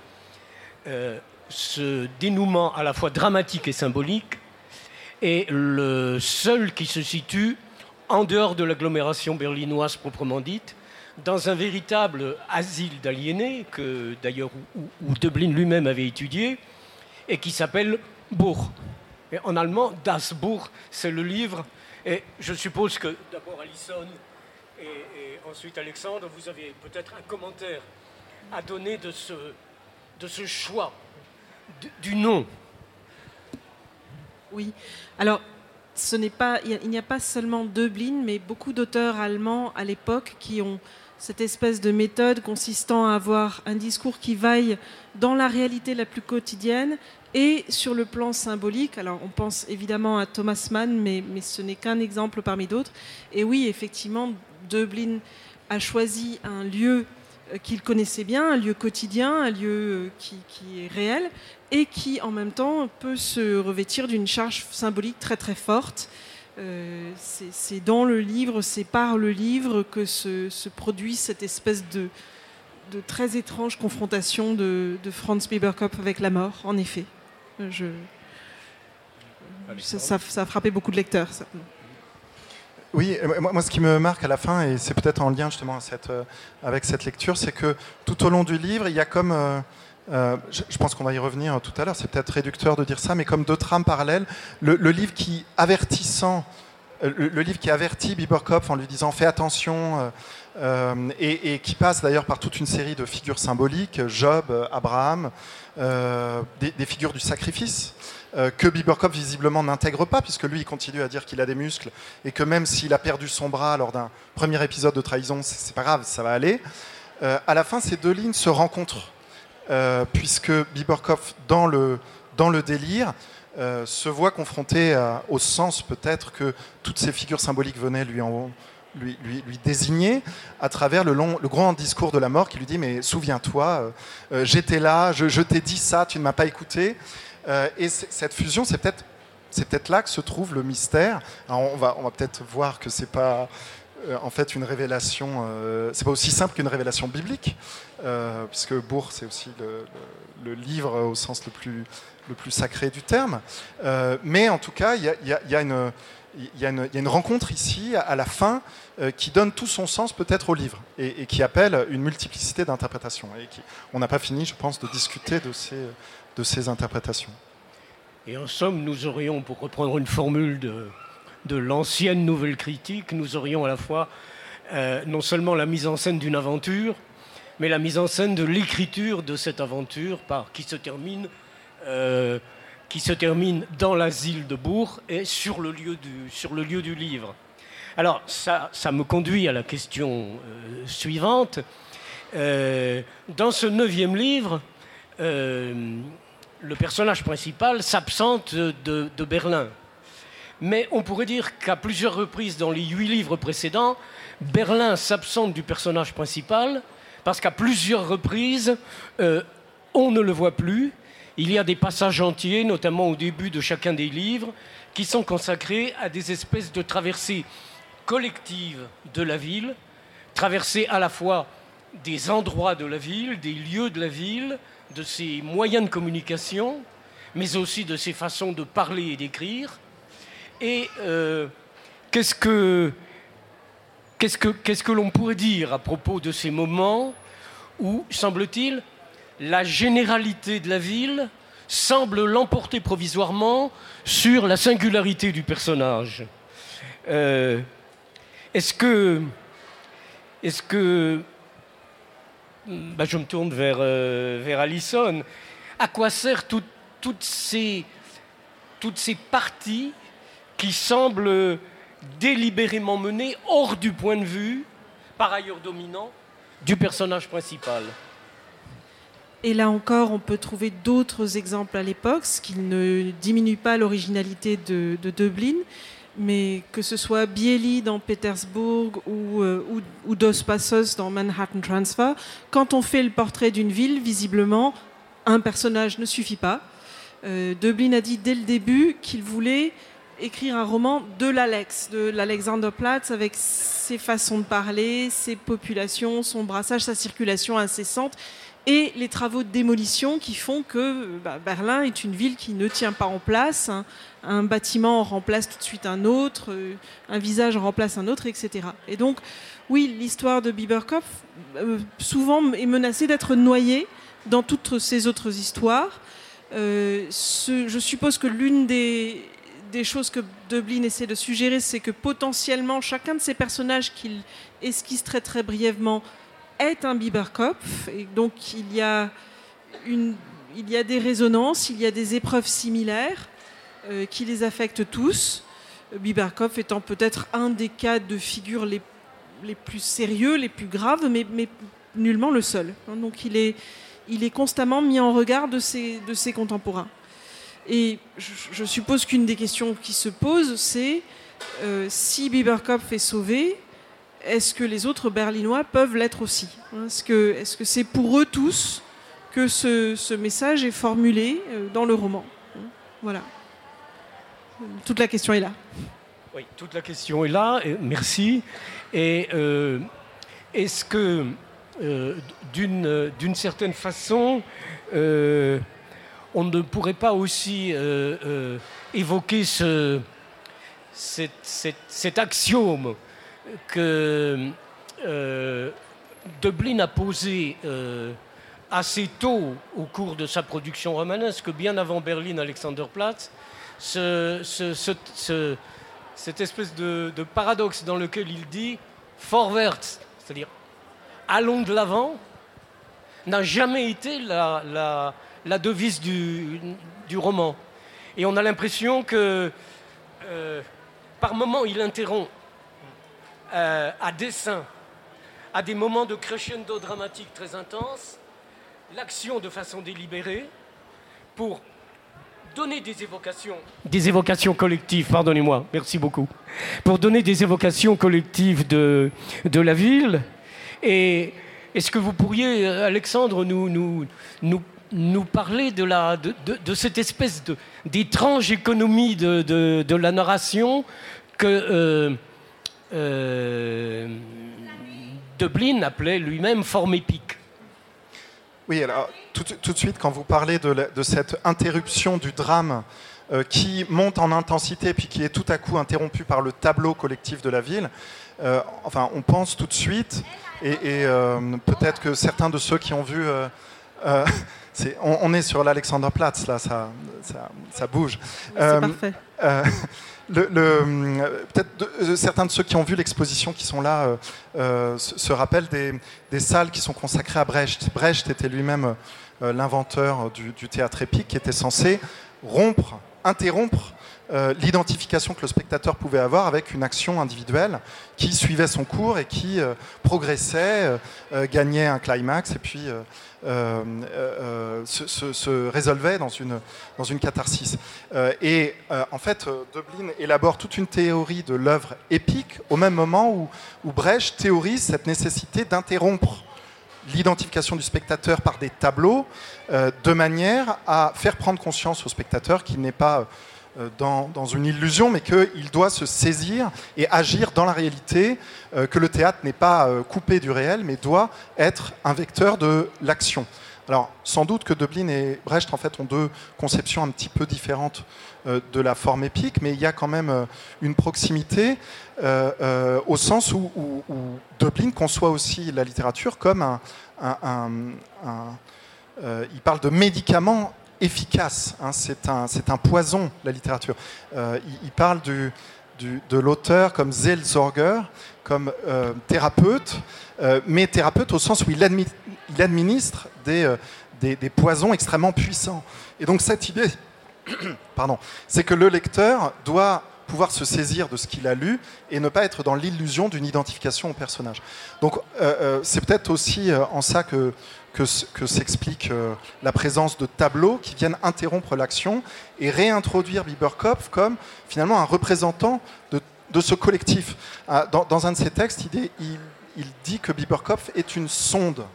euh, ce dénouement à la fois dramatique et symbolique est le seul qui se situe en dehors de l'agglomération berlinoise proprement dite, dans un véritable asile d'aliénés, que d'ailleurs où, Dublin lui-même avait étudié, et qui s'appelle Bourg. En allemand, Das Bourg, c'est le livre. Et je suppose que d'abord Alison et, ensuite Alexandre, vous avez peut-être un commentaire à donner de ce choix du, nom. Oui, alors il n'y a pas seulement Dublin, mais beaucoup d'auteurs allemands à l'époque qui ont cette espèce de méthode consistant à avoir un discours qui vaille dans la réalité la plus quotidienne et sur le plan symbolique. Alors on pense évidemment à Thomas Mann, mais, ce n'est qu'un exemple parmi d'autres. Et oui, effectivement, Dublin a choisi un lieu qu'il connaissait bien, un lieu quotidien, un lieu euh, qui, est réel et qui en même temps peut se revêtir d'une charge symbolique très très forte. Euh, c'est dans le livre, c'est par le livre que se, produit cette espèce de, très étrange confrontation de, Franz Bieberkopf avec la mort, en effet. Je, ça, a frappé beaucoup de lecteurs. Oui, moi, ce qui me marque à la fin, et c'est peut-être en lien justement euh, avec cette lecture, c'est que tout au long du livre, il y a comme, euh, euh, je, pense qu'on va y revenir tout à l'heure, c'est peut-être réducteur de dire ça, mais comme deux trames parallèles, le, livre qui avertissant, le, livre qui avertit Biberkopf en lui disant fais attention, et, qui passe d'ailleurs par toute une série de figures symboliques, Job, Abraham, des, figures du sacrifice. Euh, que Biberkopf visiblement n'intègre pas, puisque lui, il continue à dire qu'il a des muscles, et que même s'il a perdu son bras lors d'un premier épisode de trahison, c'est pas grave, ça va aller. Euh, à la fin, ces deux lignes se rencontrent, euh, puisque Biberkopf, dans le, dans le délire, se voit confronté au sens peut-être que toutes ces figures symboliques venaient lui lui, lui, lui, désigner à travers le, long, le grand discours de la mort qui lui dit Mais souviens-toi, j'étais là, je t'ai dit ça, tu ne m'as pas écouté. Euh, et cette fusion, c'est peut-être c'est peut-être là que se trouve le mystère. on va, on va peut-être voir que c'est pas euh, en fait une révélation. Euh, c'est pas aussi simple qu'une révélation biblique, puisque Bourg c'est aussi le, livre au sens le plus le plus sacré du terme. mais en tout cas, il y a, y, y a, une il y, a une rencontre ici, à la fin, qui donne tout son sens peut-être au livre et, et, qui appelle une multiplicité d'interprétations. On n'a pas fini, je pense, de discuter de ces, de ces interprétations. Et en somme, nous aurions, pour reprendre une formule de, de l'ancienne nouvelle critique, nous aurions à la fois euh, non seulement la mise en scène d'une aventure, mais la mise en scène de l'écriture de cette aventure par, qui, se termine, euh, qui se termine dans l'asile de Bourg et sur le lieu du, sur le lieu du livre. Alors, ça, ça me conduit à la question euh, suivante. dans ce neuvième livre, le personnage principal s'absente de, Berlin. Mais on pourrait dire qu'à plusieurs reprises dans les huit livres précédents, Berlin s'absente du personnage principal parce qu'à plusieurs reprises, euh, on ne le voit plus. Il y a des passages entiers, notamment au début de chacun des livres, qui sont consacrés à des espèces de traversées collectives de la ville, traversées à la fois des endroits de la ville, des lieux de la ville, de ses moyens de communication, mais aussi de ses façons de parler et d'écrire. Et euh, qu'est-ce que, l'on pourrait dire à propos de ces moments où, semble-t-il, la généralité de la ville semble l'emporter provisoirement sur la singularité du personnage? Euh, Est-ce que, est-ce que bah, je me tourne vers, euh, vers Alison. À quoi servent toutes, ces, toutes ces parties qui semblent délibérément menées hors du point de vue, par ailleurs dominant, du personnage principal? Et là encore, on peut trouver d'autres exemples à l'époque, ce qui ne diminue pas l'originalité de, de, Dublin. Mais que ce soit Bieli dans Pétersbourg ou, euh, ou, Dos Passos dans Manhattan Transfer, quand on fait le portrait d'une ville, visiblement, un personnage ne suffit pas. Euh, Dublin a dit dès le début qu'il voulait écrire un roman de l'Alex, de l'Alexanderplatz, avec ses façons de parler, ses populations, son brassage, sa circulation incessante et les travaux de démolition qui font que bah, Berlin est une ville qui ne tient pas en place. Un, bâtiment remplace tout de suite un autre, euh, un visage remplace un autre, etc. Et donc, oui, l'histoire de Biberkopf, euh, souvent, est menacée d'être noyée dans toutes ces autres histoires. Euh, je suppose que l'une des, des choses que Dublin essaie de suggérer, c'est que potentiellement chacun de ces personnages qu'il esquisse très très brièvement est un Biberkopf. Et donc il y, a une, il y a des résonances, il y a des épreuves similaires euh, qui les affectent tous. Biberkopf étant peut-être un des cas de figure les, les plus sérieux, les plus graves, mais, mais nullement le seul. Hein, donc il est, il est constamment mis en regard de ses, de ses contemporains. Et je, suppose qu'une des questions qui se posent, c'est euh, si Biberkopf est sauvé, est-ce que les autres Berlinois peuvent l'être aussi Est-ce que c'est pour eux tous que ce, message est formulé euh, dans le roman Voilà. Toute la question est là. Oui, toute la question est là. merci. Et euh, est-ce que, euh, d'une certaine façon, on ne pourrait pas aussi évoquer ce, cet axiome que euh, Dublin a posé euh, assez tôt au cours de sa production romanesque, bien avant Berlin Alexanderplatz, ce, cette espèce de, paradoxe dans lequel il dit forwärts, c'est-à-dire allons de l'avant, n'a jamais été la, devise du, roman. Et on a l'impression que euh, par moments il interrompt euh, à dessein, à des moments de crescendo dramatique très intense, l'action de façon délibérée pour donner des évocations. Des évocations collectives, pardonnez-moi, merci beaucoup. Pour donner des évocations collectives de, de la ville. Et est-ce que vous pourriez, Alexandre, nous, nous, nous, nous parler de, la, de, de, cette espèce d'étrange économie de, de, la narration que. Euh, Dublin appelait lui-même forme épique. Oui, alors tout, de suite, quand vous parlez de, cette interruption du drame euh, qui monte en intensité puis qui est tout à coup interrompu par le tableau collectif de la ville, euh, enfin, on pense tout de suite, et, peut-être que certains de ceux qui ont vu (laughs) on, est sur l'Alexanderplatz, là, ça, ça, bouge. C'est parfait. (laughs) le, peut-être euh, certains de ceux qui ont vu l'exposition qui sont là euh, euh, se, rappellent des, salles qui sont consacrées à Brecht. Brecht était lui-même l'inventeur du, théâtre épique qui était censé rompre, interrompre l'identification que le spectateur pouvait avoir avec une action individuelle qui suivait son cours et qui progressait, gagnait un climax et puis euh, euh, se, résolvait dans une, dans une catharsis. Euh, et en fait, Dublin élabore toute une théorie de l'œuvre épique au même moment où, où Brecht théorise cette nécessité d'interrompre l'identification du spectateur par des tableaux, de manière à faire prendre conscience au spectateur qu'il n'est pas euh, dans, une illusion, mais qu'il doit se saisir et agir dans la réalité, euh, que le théâtre n'est pas euh, coupé du réel, mais doit être un vecteur de l'action. Alors, sans doute que Dublin et Brecht, en fait, ont deux conceptions un petit peu différentes de la forme épique, mais il y a quand même une proximité au sens où, Dublin conçoit aussi la littérature comme un... il parle de médicaments efficace. Hein, c'est un, poison, la littérature. Euh, il, parle de l'auteur comme Seelsorger, comme euh, thérapeute, euh, mais thérapeute au sens où il, administre des, des, poisons extrêmement puissants. Et donc cette idée, (coughs) pardon, c'est que le lecteur doit pouvoir se saisir de ce qu'il a lu et ne pas être dans l'illusion d'une identification au personnage. Donc c'est peut-être aussi en ça que, que, que s'explique la présence de tableaux qui viennent interrompre l'action et réintroduire Bieberkopf comme finalement un représentant de, ce collectif. Ah, dans, un de ses textes, il, dit que Bieberkopf est une sonde,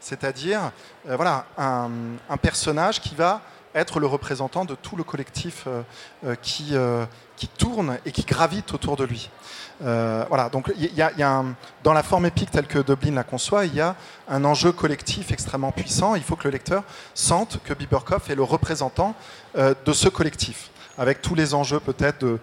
c'est-à-dire voilà, un, personnage qui va être le représentant de tout le collectif euh, euh, qui, euh, qui tourne et qui gravite autour de lui. voilà, donc y, a, dans la forme épique telle que Dublin la conçoit, il y a un enjeu collectif extrêmement puissant. Il faut que le lecteur sente que Biberkopf est le représentant de ce collectif, avec tous les enjeux peut-être de,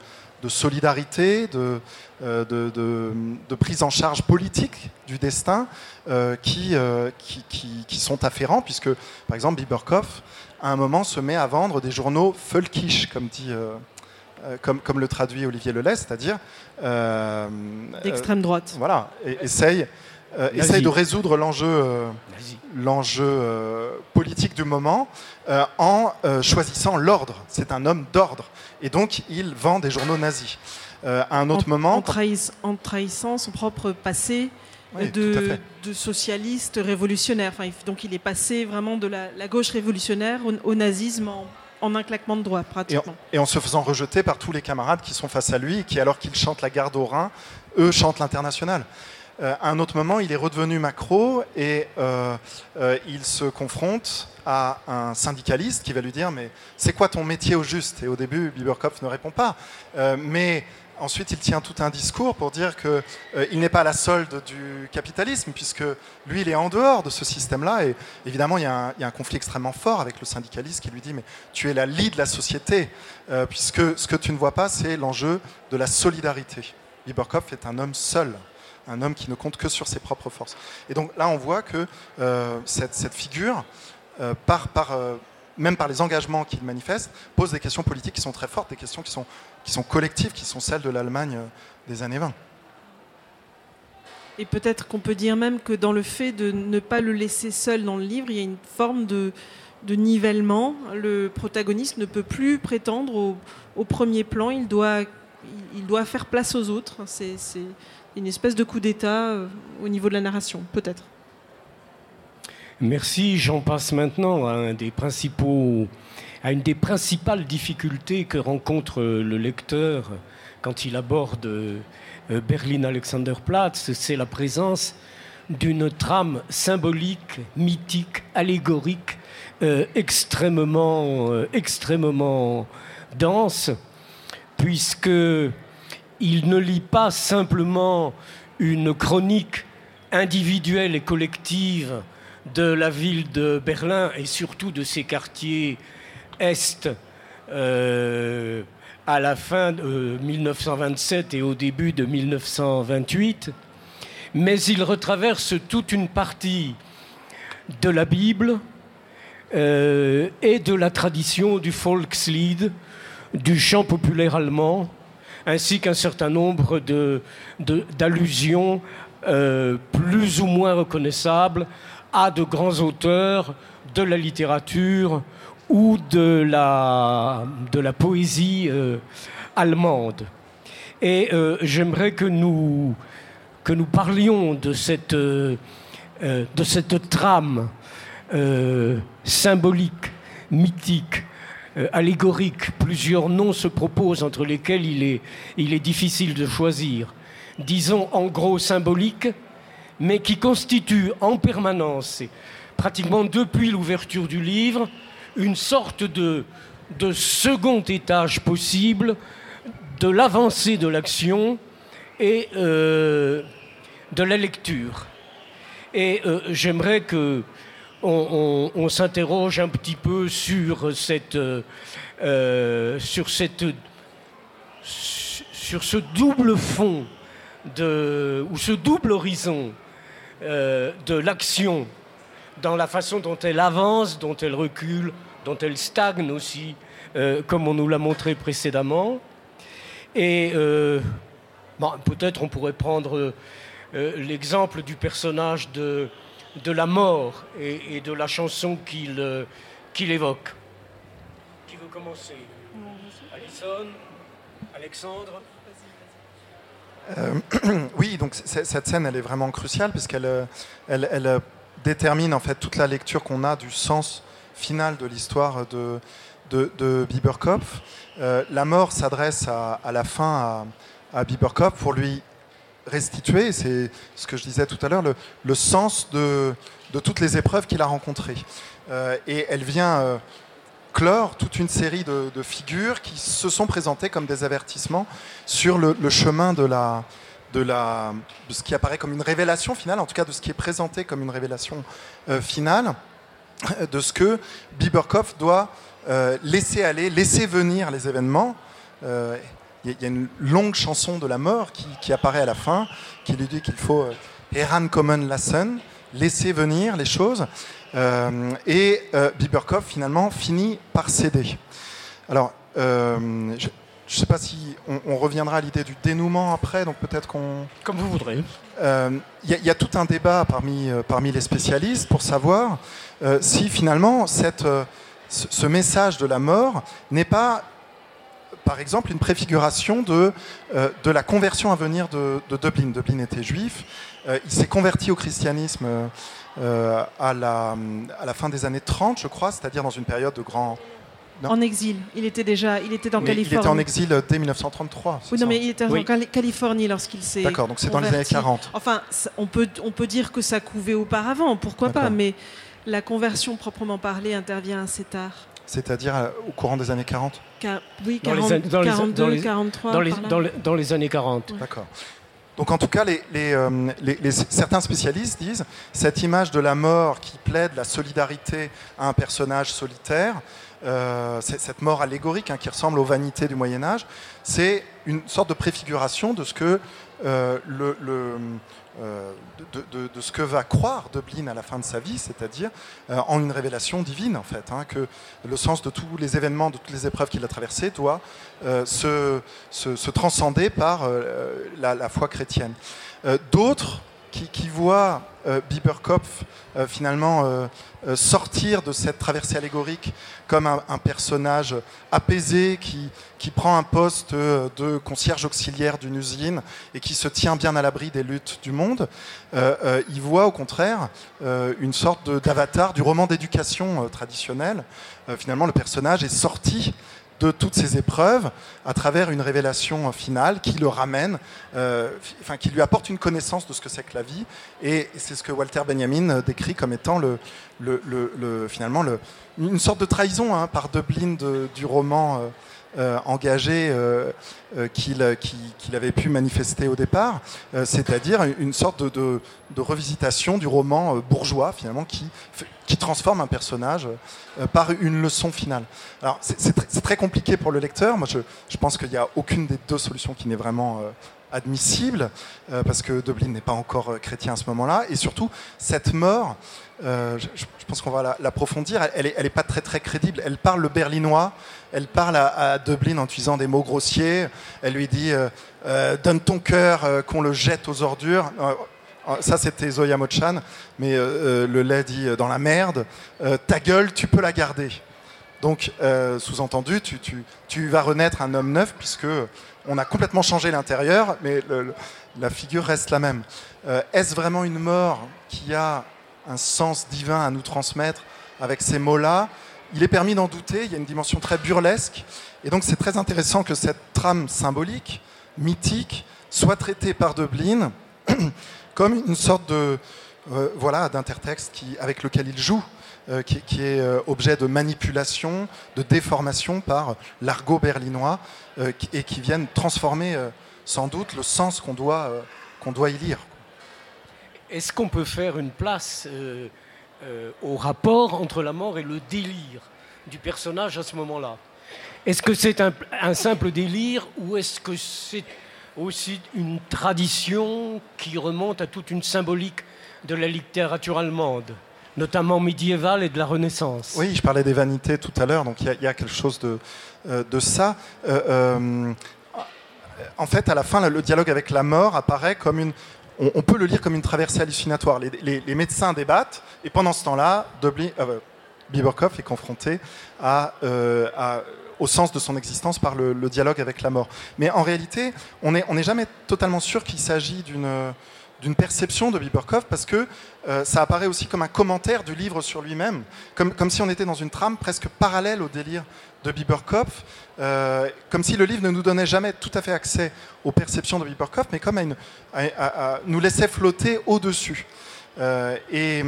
solidarité, de, de, prise en charge politique du destin euh, qui, euh, qui, sont afférents, puisque par exemple Biberkopf à un moment, se met à vendre des journaux folkish, comme dit. Euh, euh, comme, comme, le traduit Olivier Lelay, c'est-à-dire euh, d'extrême droite. voilà, et, essaye, essaye de résoudre l'enjeu, l'enjeu politique du moment en choisissant l'ordre. C'est un homme d'ordre, et donc il vend des journaux nazis. à un autre en, moment, en, en, trahissant son propre passé de, de, socialiste révolutionnaire. Enfin, donc il est passé vraiment de la, la gauche révolutionnaire au, au nazisme en, en, un claquement de doigts, pratiquement. Et en, et en, se faisant rejeter par tous les camarades qui sont face à lui, qui alors qu'ils chantent la garde au Rhin, eux chantent l'international. Euh, à un autre moment, il est redevenu macro et euh, euh, il se confronte à un syndicaliste qui va lui dire mais c'est quoi ton métier au juste? Et au début, Biberkopf ne répond pas. Euh, mais Ensuite, il tient tout un discours pour dire qu'il euh, n'est pas la solde du capitalisme, puisque lui, il est en dehors de ce système-là. Et évidemment, il y, a un conflit extrêmement fort avec le syndicaliste qui lui dit, mais tu es la lie de la société, euh, puisque ce que tu ne vois pas, c'est l'enjeu de la solidarité. Biberkopf est un homme seul, un homme qui ne compte que sur ses propres forces. Et donc là, on voit que euh, cette, figure, euh, même par les engagements qu'il manifeste, pose des questions politiques qui sont très fortes, des questions qui sont, qui sont collectives, qui sont celles de l'Allemagne euh, des années 20. Et peut-être qu'on peut dire même que dans le fait de ne pas le laisser seul dans le livre, il y a une forme de, de nivellement. Le protagoniste ne peut plus prétendre au, au premier plan, il doit, il doit faire place aux autres. C'est une espèce de coup d'État euh, au niveau de la narration, peut-être. Merci. J'en passe maintenant à, un des principaux, à une des principales difficultés que rencontre le lecteur quand il aborde euh, Berlin Alexanderplatz, c'est la présence d'une trame symbolique, mythique, allégorique, euh, extrêmement, euh, extrêmement dense, puisque il ne lit pas simplement une chronique individuelle et collective de la ville de Berlin et surtout de ses quartiers est euh, à la fin de 1927 et au début de 1928, mais il retraverse toute une partie de la Bible euh, et de la tradition du Volkslied, du chant populaire allemand, ainsi qu'un certain nombre d'allusions euh, plus ou moins reconnaissables à de grands auteurs de la littérature ou de la, de la poésie euh, allemande. Et euh, j'aimerais que nous, que nous parlions de cette, euh, de cette trame symbolique, mythique, allégorique. Plusieurs noms se proposent entre lesquels il est, il est difficile de choisir. Disons en gros symbolique, mais qui constitue en permanence, pratiquement depuis l'ouverture du livre, une sorte de, de second étage possible de l'avancée de l'action et euh, de la lecture. Et euh, j'aimerais que on, s'interroge un petit peu sur cette, euh, sur ce double fond ou ce double horizon de l'action dans la façon dont elle avance, dont elle recule, dont elle stagne aussi, euh, comme on nous l'a montré précédemment. Et euh, peut-être on pourrait prendre euh, l'exemple du personnage de, de la mort et, de la chanson qu'il qu évoque. Qui veut commencer? Alison? Alexandre? (clears throat) Oui, donc cette scène, elle est vraiment cruciale puisqu'elle euh, elle, elle, détermine en fait toute la lecture qu'on a du sens final de l'histoire de, de, Bieberkopf. Euh, la mort s'adresse à, à, la fin à, à Bieberkopf pour lui restituer, c'est ce que je disais tout à l'heure, le, le, sens de, de, toutes les épreuves qu'il a rencontrées. Euh, et elle vient euh, clore toute une série de, de, figures qui se sont présentées comme des avertissements sur le chemin de la, de, ce qui apparaît comme une révélation finale, en tout cas de ce qui est présenté comme une révélation euh, finale, de ce que Biberkopf doit euh, laisser aller, laisser venir les événements. Euh, il y, a une longue chanson de la mort qui, apparaît à la fin, qui lui dit qu'il faut Heran kommen lassen, laisser venir les choses. Euh, et euh, Biberkopf finalement finit par céder. Alors, euh, je, je ne sais pas si on, on reviendra à l'idée du dénouement après, donc peut-être qu'on. Comme vous voudrez. Il euh, y, y, a tout un débat parmi, euh, parmi les spécialistes pour savoir euh, si finalement cette, ce, ce, message de la mort n'est pas, par exemple, une préfiguration de, de la conversion à venir de, de Dublin. Dublin était juif, il s'est converti au christianisme à la, à la fin des années 30, je crois, c'est-à-dire dans une période de grand non. En exil. Il était déjà, il était en mais Californie. Il était en exil dès 1933. Oui, non, mais il était oui. en Californie lorsqu'il s'est. D'accord, donc c'est dans les années 40. Enfin, on peut, on peut dire que ça couvait auparavant, pourquoi pas, mais la conversion proprement parlée intervient assez tard. C'est-à-dire euh, au courant des années 40 Car, Oui, 40, dans les, 42, dans les, 43. Dans les, dans dans années 40. Oui. D'accord. Donc en tout cas, les, les, euh, les, certains spécialistes disent cette image de la mort qui plaide la solidarité à un personnage solitaire, euh, cette mort allégorique hein, qui ressemble aux vanités du Moyen Âge, c'est une sorte de préfiguration de ce que euh, euh, de, ce que va croire Dublin à la fin de sa vie, c'est-à-dire en une révélation divine en fait, hein, que le sens de tous les événements, de toutes les épreuves qu'il a traversées doit se, transcender par la, la, foi chrétienne. D'autres qui, qui, voient Biberkopf finalement sortir de cette traversée allégorique comme un, un personnage apaisé qui, qui, prend un poste de concierge auxiliaire d'une usine et qui se tient bien à l'abri des luttes du monde, euh, euh, il voit au contraire euh, une sorte d'avatar du roman d'éducation traditionnel. finalement, le personnage est sorti de toutes ces épreuves à travers une révélation finale qui le ramène, euh, enfin qui lui apporte une connaissance de ce que c'est que la vie. Et c'est ce que Walter Benjamin décrit comme étant le, le, le, le finalement une sorte de trahison hein, par Dublin du roman. Euh, euh, engagé euh, euh, qu'il qu avait pu manifester au départ, euh, c'est-à-dire une sorte de, de, revisitation du roman bourgeois finalement qui, transforme un personnage par une leçon finale. Alors c'est tr très compliqué pour le lecteur. Moi, je, pense qu'il n'y a aucune des deux solutions qui n'est vraiment admissible euh, parce que Dublin n'est pas encore euh, chrétien à ce moment-là et surtout cette mort euh, je, pense qu'on va l'approfondir la, elle, elle, elle est pas très très crédible elle parle le berlinois elle parle à, Dublin en utilisant des mots grossiers. Elle lui dit euh, euh, donne ton cœur euh, qu'on le jette aux ordures. Ça c'était Zoya Mochan mais le lait dit dans la merde. Ta gueule tu peux la garder. Donc sous-entendu tu, vas renaître un homme neuf puisque on a complètement changé l'intérieur, mais la figure reste la même. Est-ce vraiment une mort qui a un sens divin à nous transmettre avec ces mots-là? Il est permis d'en douter, il y a une dimension très burlesque, et donc c'est très intéressant que cette trame symbolique, mythique, soit traitée par Dublin (clears throat) comme une sorte de euh, voilà d'intertexte avec lequel il joue euh, qui, qui, est euh, objet de manipulation, de déformation par l'argot berlinois qui, et qui viennent transformer sans doute le sens qu'on doit, qu'on doit y lire. Est-ce qu'on peut faire une place euh, au rapport entre la mort et le délire du personnage à ce moment-là Est-ce que c'est un, simple délire ou est-ce que c'est aussi une tradition qui remonte à toute une symbolique de la littérature allemande notamment médiévale et de la Renaissance? Oui, je parlais des vanités tout à l'heure, donc il y, a quelque chose de, euh, ça. Euh, en fait, à la fin, le dialogue avec la mort apparaît comme une... On, peut le lire comme une traversée hallucinatoire. Les, médecins débattent, et pendant ce temps-là, euh, Biberkopf est confronté euh, au sens de son existence par le, dialogue avec la mort. Mais en réalité, on n'est jamais totalement sûr qu'il s'agit d'une d'une perception de Biberkov parce que euh, ça apparaît aussi comme un commentaire du livre sur lui-même, comme, comme si on était dans une trame presque parallèle au délire de Biberkov, euh, comme si le livre ne nous donnait jamais tout à fait accès aux perceptions de Biberkov, mais comme à nous laissait flotter au-dessus. Euh, et,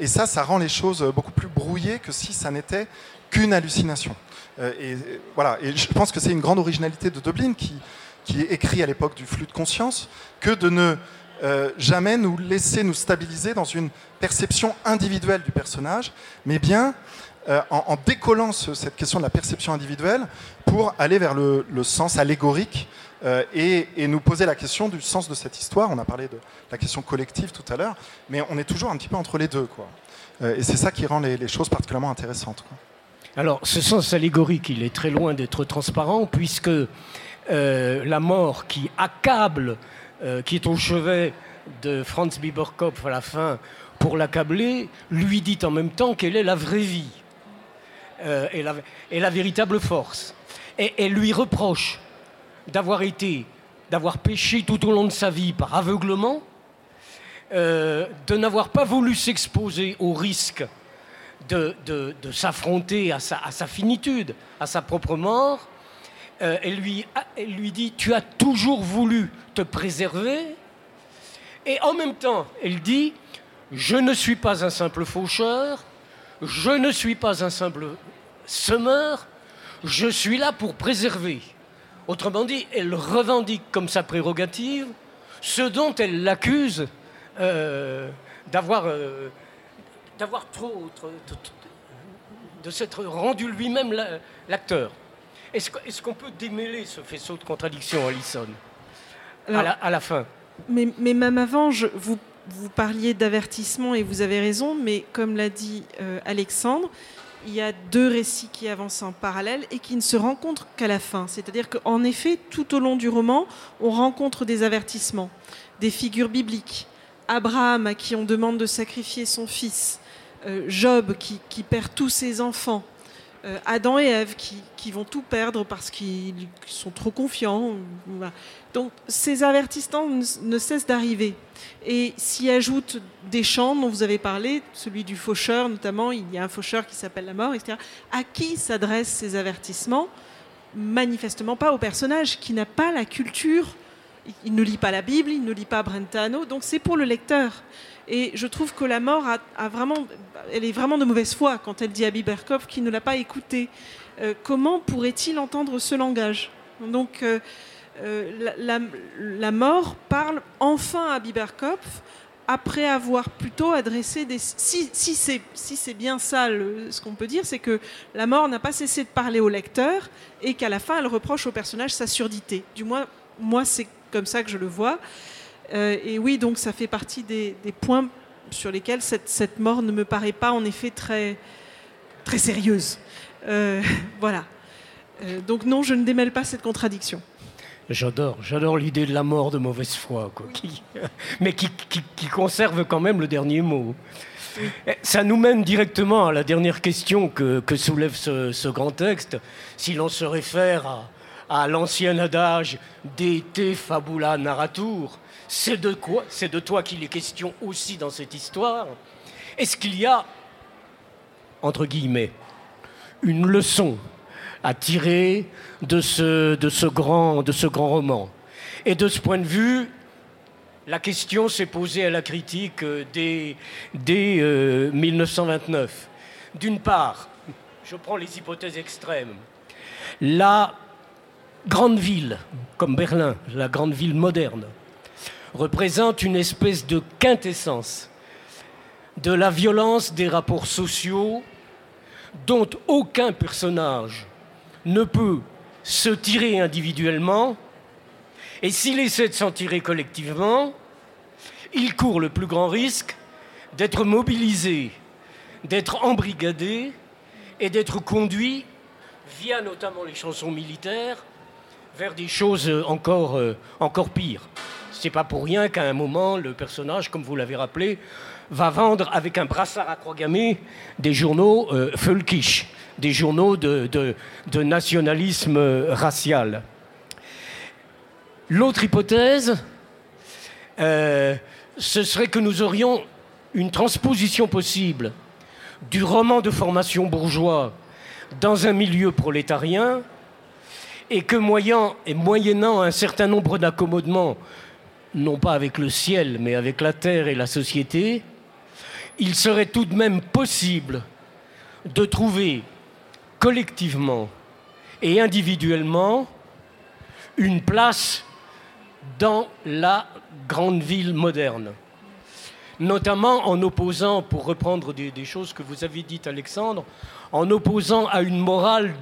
et, ça, ça rend les choses beaucoup plus brouillées que si ça n'était qu'une hallucination. et, voilà. et je pense que c'est une grande originalité de Dublin qui, qui écrit à l'époque du flux de conscience, que de ne euh, jamais nous laisser nous stabiliser dans une perception individuelle du personnage, mais bien euh, en, décollant cette question de la perception individuelle pour aller vers le, sens allégorique euh, et, nous poser la question du sens de cette histoire. On a parlé de la question collective tout à l'heure, mais on est toujours un petit peu entre les deux. Quoi. et c'est ça qui rend les, choses particulièrement intéressantes. Alors, ce sens allégorique, il est très loin d'être transparent, puisque la mort qui accable euh, qui est au chevet de Franz Bieberkopf à la fin pour l'accabler, lui dit en même temps quelle est la vraie vie euh, et, la, véritable force. Et elle lui reproche d'avoir été, d'avoir péché tout au long de sa vie par aveuglement, euh, de n'avoir pas voulu s'exposer au risque de, s'affronter à sa, à sa, finitude, à sa propre mort, euh, elle, lui, elle lui dit Tu as toujours voulu te préserver. Et en même temps, elle dit Je ne suis pas un simple faucheur, je ne suis pas un simple semeur, je suis là pour préserver. Autrement dit, elle revendique comme sa prérogative ce dont elle l'accuse euh, d'avoir euh, d'avoir trop, de s'être rendu lui-même l'acteur. Est-ce qu'on peut démêler ce faisceau de contradictions, Alison, à, la, fin? mais, même avant, vous, parliez d'avertissement et vous avez raison, mais comme l'a dit euh, Alexandre, il y a deux récits qui avancent en parallèle et qui ne se rencontrent qu'à la fin. C'est-à-dire qu'en effet, tout au long du roman, on rencontre des avertissements, des figures bibliques. Abraham à qui on demande de sacrifier son fils, euh, Job qui, perd tous ses enfants, Adam et Ève qui, vont tout perdre parce qu'ils sont trop confiants. Donc ces avertissements ne, cessent d'arriver. Et s'y ajoutent des chants dont vous avez parlé, celui du faucheur notamment, il y a un faucheur qui s'appelle la mort, etc. À qui s'adressent ces avertissements? Manifestement pas au personnage qui n'a pas la culture, il ne lit pas la Bible, il ne lit pas Brentano, donc c'est pour le lecteur. Et je trouve que la mort a, vraiment, elle est vraiment de mauvaise foi quand elle dit à Biberkov qu'il ne l'a pas écouté. Euh, comment pourrait-il entendre ce langage? Donc euh, euh, la, mort parle enfin à Biberkov après avoir plutôt adressé des... Si, si c'est bien ça ce qu'on peut dire, c'est que la mort n'a pas cessé de parler au lecteur et qu'à la fin, elle reproche au personnage sa surdité. Du moins, moi, c'est comme ça que je le vois. Euh, et oui, donc ça fait partie des, points sur lesquels cette, mort ne me paraît pas en effet très, très sérieuse. Euh, (laughs) voilà. Euh, donc non, je ne démêle pas cette contradiction. J'adore, j'adore l'idée de la mort de mauvaise foi, (laughs) mais qui, conserve quand même le dernier mot. Ça nous mène directement à la dernière question que, soulève ce, grand texte. Si l'on se réfère à, à l'ancien adage de te fabula narratur, c'est de quoi C'est de toi qu'il est question aussi dans cette histoire. Est-ce qu'il y a, entre guillemets, une leçon à tirer de ce, grand, de ce roman? Et de ce point de vue, la question s'est posée à la critique euh, dès, dès 1929. Euh, D'une part, je prends les hypothèses extrêmes. La grande ville, comme Berlin, la grande ville moderne, représente une espèce de quintessence de la violence des rapports sociaux dont aucun personnage ne peut se tirer individuellement, et s'il essaie de s'en tirer collectivement, il court le plus grand risque d'être mobilisé, d'être embrigadé et d'être conduit, via notamment les chansons militaires, vers des choses encore, euh, encore pires. C'est pas pour rien qu'à un moment, le personnage, comme vous l'avez rappelé, va vendre avec un brassard à croix des journaux euh, des journaux de, nationalisme racial. L'autre hypothèse, euh, ce serait que nous aurions une transposition possible du roman de formation bourgeois dans un milieu prolétarien et que moyennant un certain nombre d'accommodements, non pas avec le ciel, mais avec la terre et la société, il serait tout de même possible de trouver collectivement et individuellement une place dans la grande ville moderne. Notamment en opposant, pour reprendre des, choses que vous avez dites Alexandre, en opposant à une morale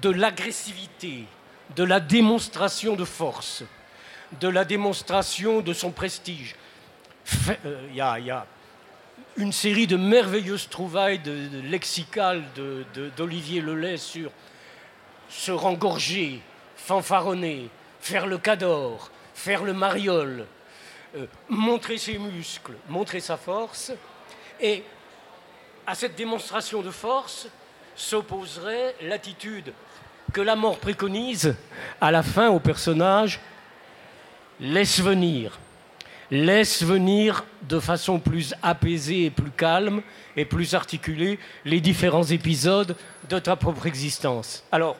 de l'agressivité, de la démonstration de force, de la démonstration de son prestige. Euh, il y, a une série de merveilleuses trouvailles lexicales d'Olivier Lelay sur se rengorger, fanfaronner, faire le cador, faire le mariole, euh, montrer ses muscles, montrer sa force. Et à cette démonstration de force s'opposerait l'attitude que la mort préconise à la fin au personnage laisse venir. Laisse venir de façon plus apaisée et plus calme et plus articulée les différents épisodes de ta propre existence. Alors,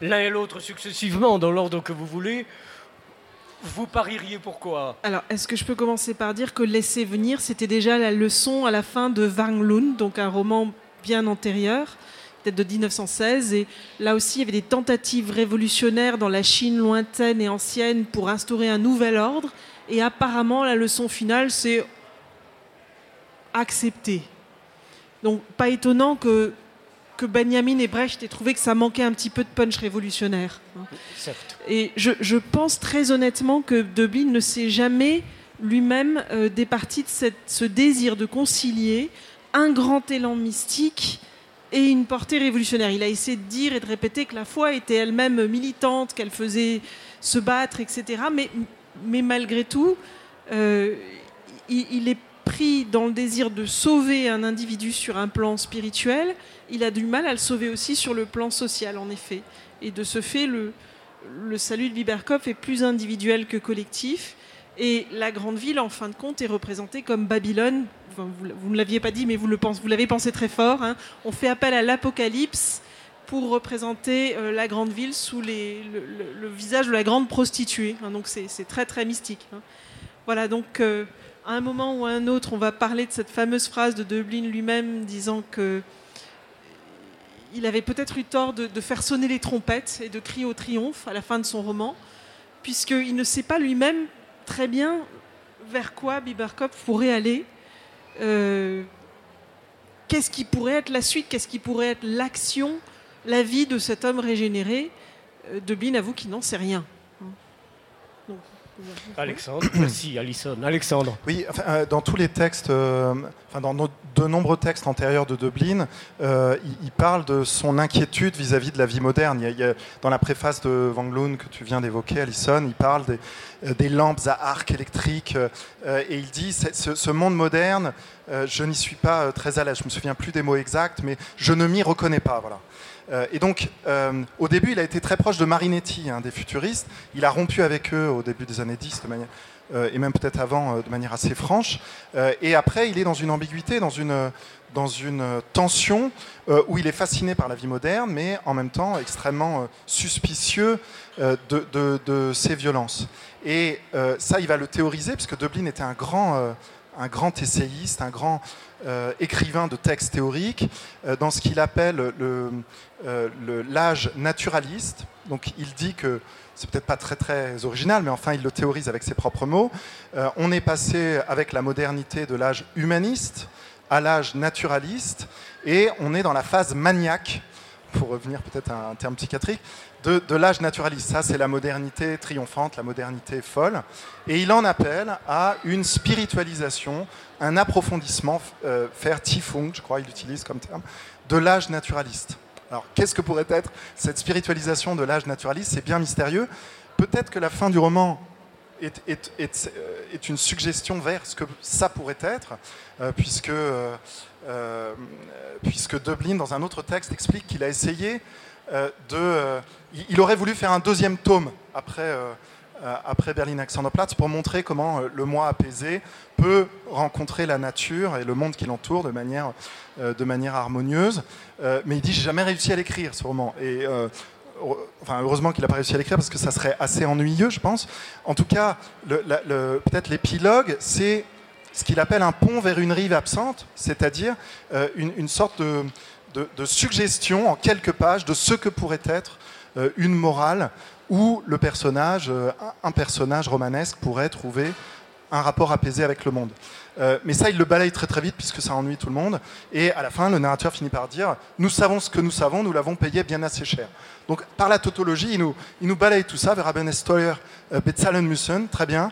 l'un et l'autre successivement, dans l'ordre que vous voulez. Vous parieriez pourquoi? Alors, est-ce que je peux commencer par dire que Laisser venir, c'était déjà la leçon à la fin de Wang Lun, donc un roman bien antérieur, peut-être de 1916. Et là aussi, il y avait des tentatives révolutionnaires dans la Chine lointaine et ancienne pour instaurer un nouvel ordre. Et apparemment, la leçon finale, c'est accepter. Donc, pas étonnant que que Benjamin et Brecht aient trouvé que ça manquait un petit peu de punch révolutionnaire. Et je, pense très honnêtement que Debin ne s'est jamais lui-même euh, départi de ce désir de concilier un grand élan mystique et une portée révolutionnaire. Il a essayé de dire et de répéter que la foi était elle-même militante, qu'elle faisait se battre, etc. Mais, malgré tout, euh, il est pris dans le désir de sauver un individu sur un plan spirituel il a du mal à le sauver aussi sur le plan social, en effet. Et de ce fait, le, salut de Biberkopf est plus individuel que collectif. Et la grande ville, en fin de compte, est représentée comme Babylone. Vous, ne l'aviez pas dit, mais vous, l'avez pensé très fort. Hein. On fait appel à l'Apocalypse pour représenter euh, la grande ville sous le, visage de la grande prostituée. Hein. donc c'est très mystique. Hein. Voilà, donc euh, à un moment ou à un autre, on va parler de cette fameuse phrase de Dublin lui-même disant que il avait peut-être eu tort de, faire sonner les trompettes et de crier au triomphe à la fin de son roman, puisqu'il ne sait pas lui-même très bien vers quoi Biberkopf pourrait aller. Euh, qu'est-ce qui pourrait être la suite Qu'est-ce qui pourrait être l'action, la vie de cet homme régénéré euh, Debin avoue qu'il n'en sait rien. Alexandre, (coughs) merci Alison. Alexandre. Oui, euh, dans tous les textes, euh, enfin, dans de nombreux textes antérieurs de Dublin, euh, il, parle de son inquiétude vis-à-vis de la vie moderne. Il dans la préface de Van Loon que tu viens d'évoquer, Alison, il parle des, des, lampes à arc électrique et il dit ce, monde moderne, je n'y suis pas très à l'aise. Je me souviens plus des mots exacts, mais je ne m'y reconnais pas. Voilà. Euh, et donc, euh, au début, il a été très proche de Marinetti, des futuristes. Il a rompu avec eux au début des années 10, de manière, euh, et même peut-être avant, de manière assez franche. et après, il est dans une ambiguïté, dans une, tension où il est fasciné par la vie moderne, mais en même temps extrêmement suspicieux de, de, ces violences. Et ça, il va le théoriser, puisque Dublin était un grand, essayiste, un grand euh, écrivain de textes théoriques, euh, dans ce qu'il appelle euh, l'âge naturaliste. Donc il dit que c'est peut-être pas très très original, mais enfin il le théorise avec ses propres mots. on est passé avec la modernité de l'âge humaniste à l'âge naturaliste, et on est dans la phase maniaque, pour revenir peut-être à un terme psychiatrique, de, l'âge naturaliste. Ça, c'est la modernité triomphante, la modernité folle. Et il en appelle à une spiritualisation, un approfondissement, euh, faire Tifung, je crois il utilise comme terme, de l'âge naturaliste. Alors, qu'est-ce que pourrait être cette spiritualisation de l'âge naturaliste? C'est bien mystérieux. Peut-être que la fin du roman est, une suggestion vers ce que ça pourrait être, puisque, puisque Dublin, dans un autre texte, explique qu'il a essayé de... il aurait voulu faire un deuxième tome après euh, après Berlin Alexanderplatz pour montrer comment euh, le moi apaisé peut rencontrer la nature et le monde qui l'entoure de manière, euh, harmonieuse. mais il dit j'ai jamais réussi à l'écrire ce roman. Et enfin, heureusement qu'il n'a pas réussi à l'écrire parce que ça serait assez ennuyeux, je pense. En tout cas, peut-être l'épilogue, c'est ce qu'il appelle un pont vers une rive absente, c'est-à-dire une, sorte de, suggestion en quelques pages de ce que pourrait être une morale où le personnage, euh, un personnage romanesque pourrait trouver un rapport apaisé avec le monde. Euh, mais ça, il le balaye très très vite puisque ça ennuie tout le monde. Et à la fin, le narrateur finit par dire Nous savons ce que nous savons, nous l'avons payé bien assez cher. Donc par la tautologie, il nous, il nous balaye tout ça vers Steuer, euh, Bezahlen müssen, très bien.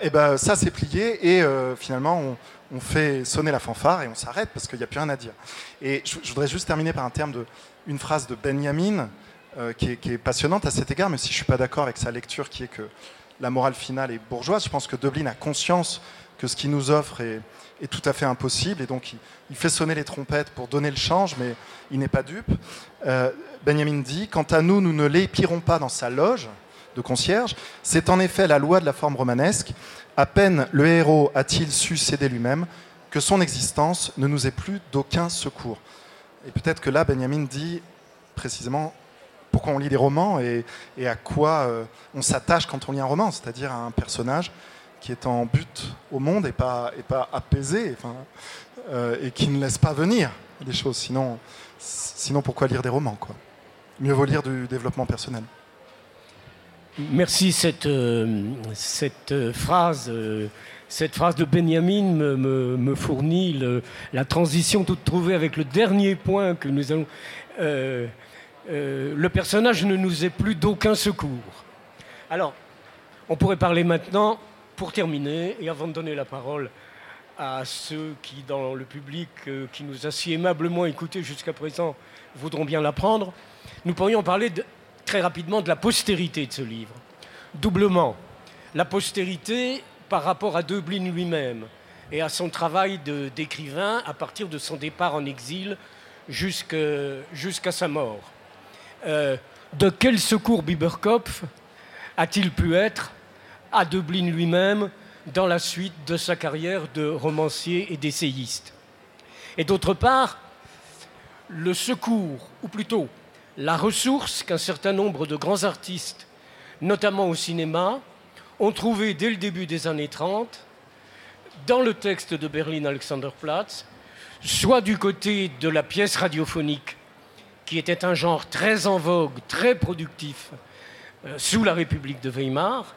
et ben ça, c'est plié et finalement, on, on, fait sonner la fanfare et on s'arrête parce qu'il n'y a plus rien à dire. Et je, je, voudrais juste terminer par un terme de, une phrase de Benjamin euh, qui, est, passionnante à cet égard, mais si je ne suis pas d'accord avec sa lecture qui est que la morale finale est bourgeoise, je pense que Dublin a conscience que ce qu'il nous offre est, tout à fait impossible, et donc il, fait sonner les trompettes pour donner le change, mais il n'est pas dupe. Euh, Benjamin dit, quant à nous, nous ne l'épirons pas dans sa loge de concierge, c'est en effet la loi de la forme romanesque, à peine le héros a-t-il su céder lui-même, que son existence ne nous est plus d'aucun secours. Et peut-être que là, Benjamin dit précisément pourquoi on lit des romans et, à quoi euh, on s'attache quand on lit un roman, c'est-à-dire à un personnage qui est en but au monde et pas, apaisé, euh, et qui ne laisse pas venir des choses. Sinon, pourquoi lire des romans Mieux vaut lire du développement personnel. Merci. Cette, euh, phrase. de Benjamin me, fournit la transition toute trouvée avec le dernier point que nous allons le personnage ne nous est plus d'aucun secours. Alors, on pourrait parler maintenant, pour terminer, et avant de donner la parole à ceux qui, dans le public, euh, qui nous a si aimablement écoutés jusqu'à présent, voudront bien l'apprendre, nous pourrions parler très rapidement de la postérité de ce livre. Doublement, la postérité par rapport à Deublin lui-même et à son travail d'écrivain à partir de son départ en exil jusqu'à sa mort. Euh, de quel secours Biberkopf a-t-il pu être à Dublin lui-même dans la suite de sa carrière de romancier et d'essayiste? Et d'autre part, le secours, ou plutôt la ressource qu'un certain nombre de grands artistes, notamment au cinéma, ont trouvé dès le début des années 30 dans le texte de Berlin Alexanderplatz, soit du côté de la pièce radiophonique qui était un genre très en vogue, très productif euh, sous la République de Weimar.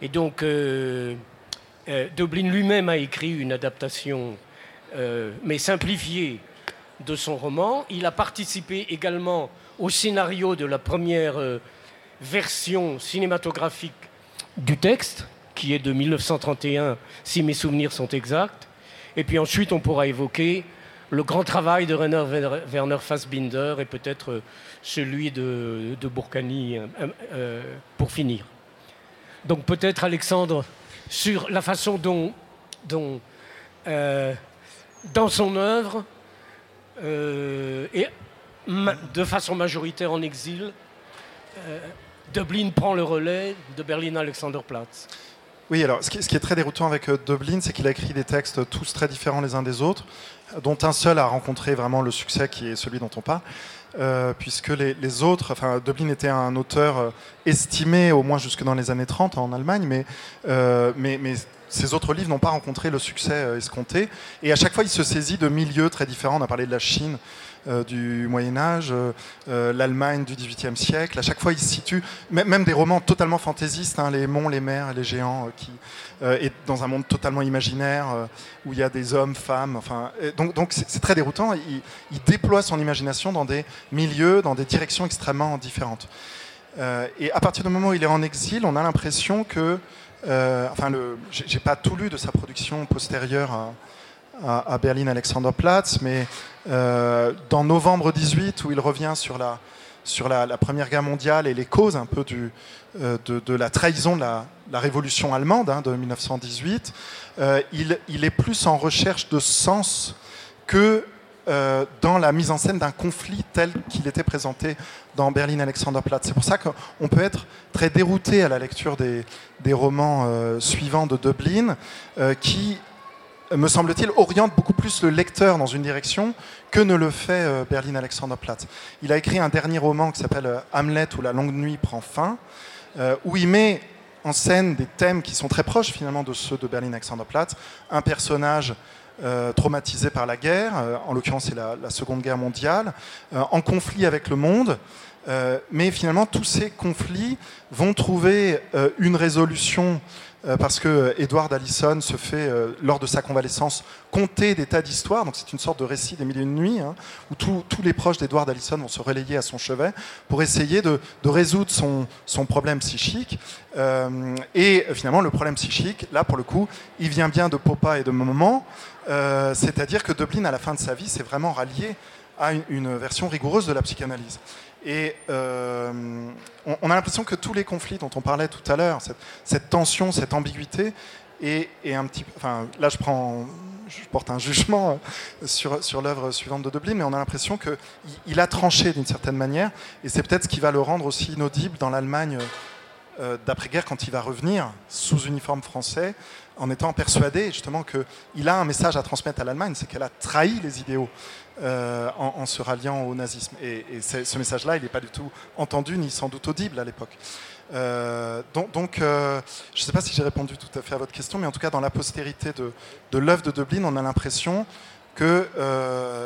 Et donc, euh, euh, Dublin lui-même a écrit une adaptation, mais simplifiée, de son roman. Il a participé également au scénario de la première version cinématographique du texte, qui est de 1931, si mes souvenirs sont exacts. Et puis ensuite, on pourra évoquer le grand travail de Rainer Werner Fassbinder et peut-être euh, celui de, de euh, euh, pour finir. Donc peut-être Alexandre sur la façon dont, dans son œuvre et de façon majoritaire en exil, Dublin prend le relais de Berlin Alexanderplatz. Oui, alors ce qui, est très déroutant avec Dublin, c'est qu'il a écrit des textes tous très différents les uns des autres dont un seul a rencontré vraiment le succès qui est celui dont on parle. Euh, puisque les, autres, enfin Dublin était un auteur euh, estimé au moins jusque dans les années 30 en Allemagne, mais, euh, mais, mais ces autres livres n'ont pas rencontré le succès escompté. Et à chaque fois, il se saisit de milieux très différents. On a parlé de la Chine, euh, du Moyen Âge, euh, euh, l'Allemagne du XVIIIe siècle. À chaque fois, il se situe, même des romans totalement fantaisistes, hein, les monts, les mers, les géants, qui est dans un monde totalement imaginaire où il y a des hommes, femmes. Enfin, donc, c'est très déroutant. Il, déploie son imagination dans des milieux, dans des directions extrêmement différentes. et à partir du moment où il est en exil, on a l'impression que, enfin, le, j'ai pas tout lu de sa production postérieure à, à, Berlin Alexanderplatz, mais euh, dans novembre 18, où il revient sur la, sur la, Première Guerre mondiale et les causes un peu euh, de, la trahison de la révolution allemande hein, de 1918, il, il, est plus en recherche de sens que dans la mise en scène d'un conflit tel qu'il était présenté dans Berlin Alexanderplatz. C'est pour ça qu'on peut être très dérouté à la lecture des, des romans suivants de Dublin, qui me semble-t-il, oriente beaucoup plus le lecteur dans une direction que ne le fait euh, Berlin Alexanderplatz. Il a écrit un dernier roman qui s'appelle euh, Hamlet où la longue nuit prend fin, euh, où il met en scène des thèmes qui sont très proches finalement de ceux de Berlin Alexanderplatz. Un personnage traumatisé par la guerre, en l'occurrence c'est la, Seconde Guerre mondiale, en conflit avec le monde, mais finalement tous ces conflits vont trouver une résolution parce que Edward Allison se fait, euh, lors de sa convalescence, conter des tas d'histoires. Donc c'est une sorte de récit des milliers de nuits, hein, où tous les proches d'Edward Allison vont se relayer à son chevet pour essayer de, résoudre son, problème psychique. Euh, et finalement, le problème psychique, là, pour le coup, il vient bien de Popa et de Moment. C'est-à-dire que Dublin, à la fin de sa vie, s'est vraiment rallié à une version rigoureuse de la psychanalyse. Et euh, on, a l'impression que tous les conflits dont on parlait tout à l'heure, cette, tension, cette ambiguïté, est, un petit Enfin, là, je, porte un jugement euh, sur, l'œuvre suivante de Dublin, mais on a l'impression qu'il il a tranché d'une certaine manière, et c'est peut-être ce qui va le rendre aussi inaudible dans l'Allemagne euh, d'après-guerre quand il va revenir sous uniforme français, en étant persuadé justement qu'il a un message à transmettre à l'Allemagne, c'est qu'elle a trahi les idéaux euh, en, se ralliant au nazisme. Et, ce message-là, il n'est pas du tout entendu ni sans doute audible à l'époque. Euh, donc, euh, je ne sais pas si j'ai répondu tout à fait à votre question, mais en tout cas, dans la postérité de, l'œuvre de Dublin, on a l'impression que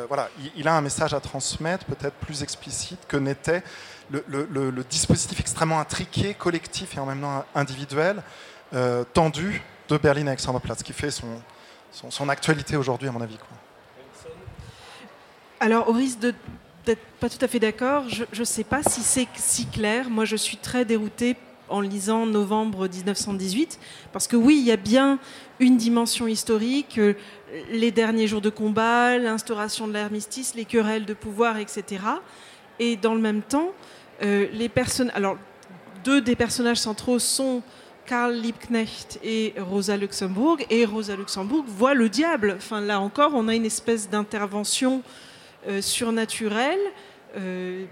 voilà, il, a un message à transmettre, peut-être plus explicite que n'était le, dispositif extrêmement intriqué, collectif et en même temps individuel, tendu de Berlin Alexanderplatz, qui fait son, actualité aujourd'hui, à mon avis. Alors, au risque d'être pas tout à fait d'accord, je ne sais pas si c'est si clair. Moi, je suis très déroutée en lisant novembre 1918, parce que oui, il y a bien une dimension historique, euh, les derniers jours de combat, l'instauration de l'armistice, les querelles de pouvoir, etc. Et dans le même temps, euh, les personnes, alors deux des personnages centraux sont Karl Liebknecht et Rosa Luxembourg, et Rosa Luxembourg voit le diable. Enfin, là encore, on a une espèce d'intervention surnaturelle, euh,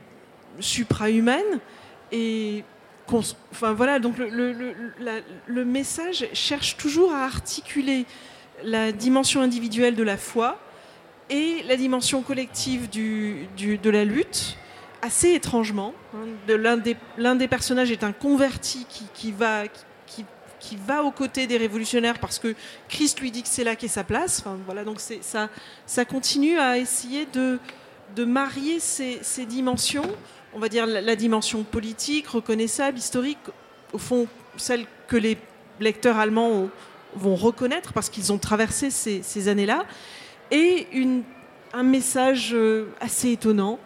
suprahumaine. Et enfin, voilà, donc le, message cherche toujours à articuler la dimension individuelle de la foi et la dimension collective du, de la lutte, assez étrangement. Hein. L'un des, personnages est un converti qui, va, qui, qui, va aux côtés des révolutionnaires parce que Christ lui dit que c'est là qu'est sa place. Voilà, donc ça, continue à essayer de, marier ces, dimensions, on va dire la, dimension politique, reconnaissable, historique, au fond celle que les lecteurs allemands vont reconnaître parce qu'ils ont traversé ces, années-là, et un message euh, assez étonnant.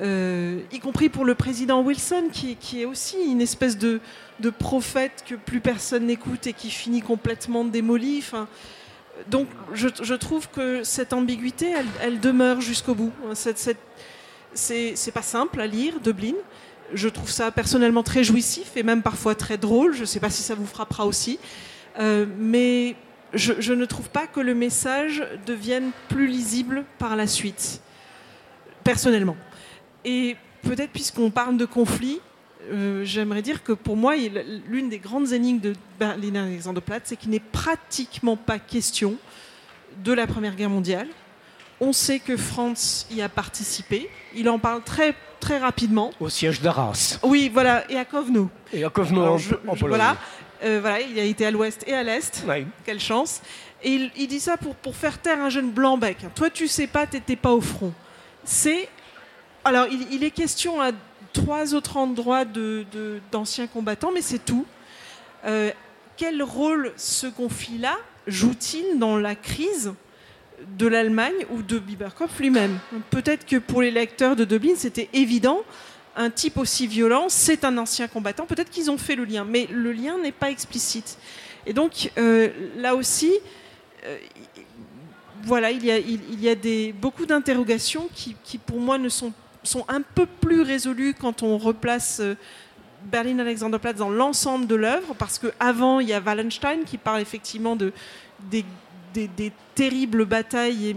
Euh, y compris pour le président Wilson, qui est aussi une espèce de, de prophète que plus personne n'écoute et qui finit complètement démoli. Donc je, trouve que cette ambiguïté, elle, demeure jusqu'au bout. c'est pas simple à lire, Dublin. Je trouve ça personnellement très jouissif et même parfois très drôle. Je ne sais pas si ça vous frappera aussi. Euh, mais je, ne trouve pas que le message devienne plus lisible par la suite, personnellement. Et peut-être puisqu'on parle de conflit, euh, j'aimerais dire que pour moi, l'une des grandes énigmes de Berlin Alexanderplatz, c'est qu'il n'est pratiquement pas question de la Première Guerre mondiale. On sait que Franz y a participé. Il en parle très, très rapidement. Au siège d'Arras. Oui, voilà, et à Kovno. Et à Kovno, en, Voilà, euh, voilà, il a été à l'ouest et à l'est. Quelle chance. Et il, dit ça pour, pour faire taire un jeune blanc-bec. Toi, tu sais pas, t'étais pas au front. C'est. Alors, il, il est question à trois autres endroits d'anciens combattants, mais c'est tout. Euh, quel rôle ce conflit-là joue-t-il dans la crise de l'Allemagne ou de Biberkopf lui-même? Peut-être que pour les lecteurs de Dublin, c'était évident. Un type aussi violent, c'est un ancien combattant. Peut-être qu'ils ont fait le lien, mais le lien n'est pas explicite. Et donc, euh, là aussi, euh, voilà, il y a, beaucoup d'interrogations qui, qui, pour moi, ne sont sont un peu plus résolus quand on replace euh, Berlin Alexanderplatz dans l'ensemble de l'œuvre, parce qu'avant, il y a Wallenstein qui parle effectivement de, des, terribles batailles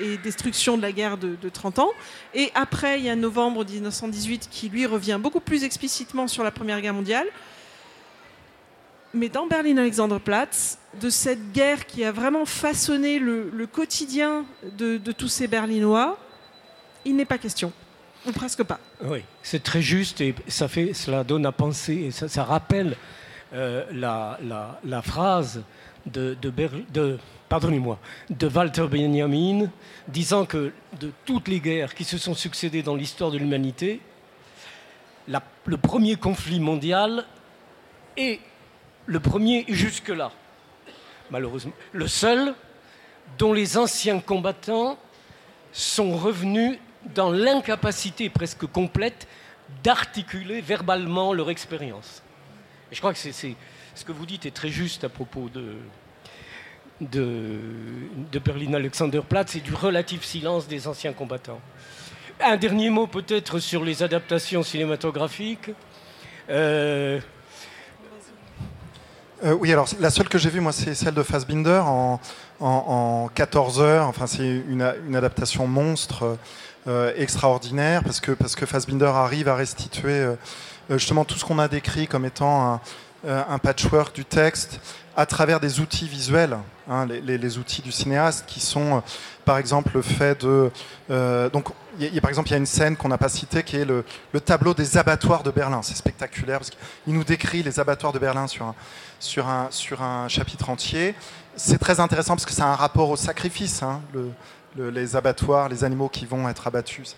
et, destructions de la guerre de, 30 ans. Et après, il y a novembre 1918 qui, lui, revient beaucoup plus explicitement sur la Première Guerre mondiale. Mais dans Berlin Alexanderplatz, de cette guerre qui a vraiment façonné le, quotidien de, de tous ces Berlinois, il n'est pas question. Ou presque pas. Oui, c'est très juste et ça fait, cela donne à penser, et ça, rappelle euh, la, la, phrase de, de, de pardonnez-moi, de Walter Benjamin, disant que de toutes les guerres qui se sont succédées dans l'histoire de l'humanité, le premier conflit mondial est le premier jusque-là, malheureusement, le seul dont les anciens combattants sont revenus dans l'incapacité presque complète d'articuler verbalement leur expérience. Et je crois que ce que vous dites est très juste à propos de, de, de Berlin Alexanderplatz et du relatif silence des anciens combattants. Un dernier mot peut-être sur les adaptations cinématographiques. Euh, euh, oui, alors la seule que j'ai vue, moi, c'est celle de Fassbinder en, en, 14 heures. Enfin, c'est une, adaptation monstre. Euh, extraordinaire parce que, parce que Fassbinder arrive à restituer euh, justement tout ce qu'on a décrit comme étant un, patchwork du texte à travers des outils visuels, hein, les, outils du cinéaste qui sont par exemple le fait de... donc, y a, par exemple, il y a une scène qu'on n'a pas citée qui est le, tableau des abattoirs de Berlin. C'est spectaculaire parce qu'il nous décrit les abattoirs de Berlin sur un, sur un, sur un chapitre entier. C'est très intéressant parce que c'est un rapport au sacrifice. Hein, les abattoirs, les animaux qui vont être abattus.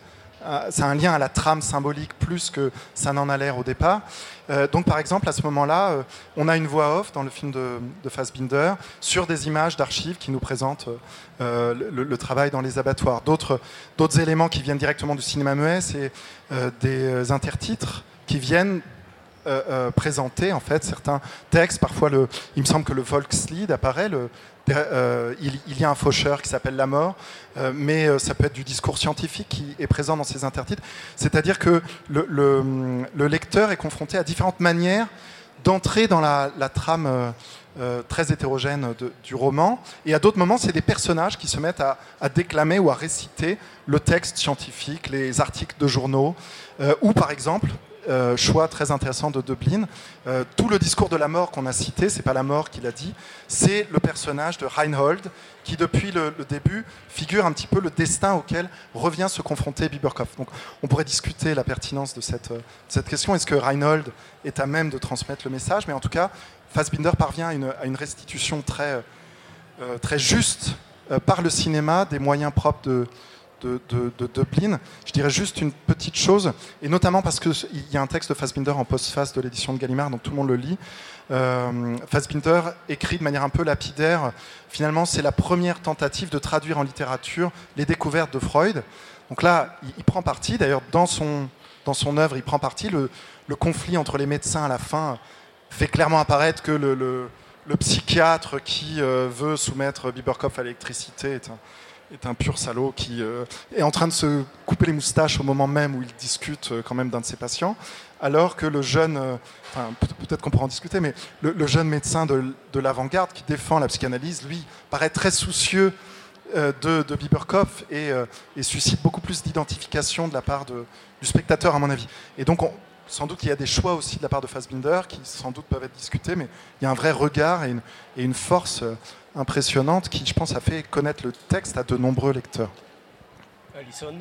C'est un lien à la trame symbolique plus que ça n'en a l'air au départ. Euh, donc, par exemple, à ce moment-là, euh, on a une voix off dans le film de, de Fassbinder sur des images d'archives qui nous présentent euh, le, travail dans les abattoirs. D'autres éléments qui viennent directement du cinéma muet, c'est des intertitres qui viennent présenter en fait certains textes. Parfois, il me semble que le Volkslied apparaît, euh, il, y a un faucheur qui s'appelle la mort, euh, mais euh, ça peut être du discours scientifique qui est présent dans ces intertitres. C'est-à-dire que le, lecteur est confronté à différentes manières d'entrer dans la, trame très hétérogène du roman. Et à d'autres moments, c'est des personnages qui se mettent à, à, déclamer ou à réciter le texte scientifique, les articles de journaux, ou par exemple, euh, choix très intéressant de Dublin. Euh, tout le discours de la mort qu'on a cité, c'est pas la mort qu'il a dit, c'est le personnage de Reinhold qui, depuis le, début, figure un petit peu le destin auquel revient se confronter Biberkopf. Donc, on pourrait discuter la pertinence de cette, euh, question. Est-ce que Reinhold est à même de transmettre le message? Mais en tout cas, Fassbinder parvient à une, à une restitution très, très juste par le cinéma des moyens propres de de, Dublin. Je dirais juste une petite chose, et notamment parce qu'il y a un texte de Fassbinder en post-face de l'édition de Gallimard, donc tout le monde le lit. Euh, Fassbinder écrit de manière un peu lapidaire, finalement c'est la première tentative de traduire en littérature les découvertes de Freud. Donc là, il, prend parti, d'ailleurs dans son, dans son œuvre, il prend parti, le, conflit entre les médecins à la fin fait clairement apparaître que le, le, psychiatre qui euh, veut soumettre Biberkopf à l'électricité est un, est un pur salaud qui euh, est en train de se couper les moustaches au moment même où il discute euh, quand même d'un de ses patients, alors que le jeune, euh, peut-être qu'on pourra en discuter, mais le, jeune médecin de, l'avant-garde qui défend la psychanalyse, lui, paraît très soucieux de, de Biberkopf et, suscite beaucoup plus d'identification de la part du spectateur, à mon avis. Et donc, sans doute qu'il y a des choix aussi de la part de Fassbinder qui sans doute peuvent être discutés, mais il y a un vrai regard et une force impressionnante qui, je pense, a fait connaître le texte à de nombreux lecteurs. Alison?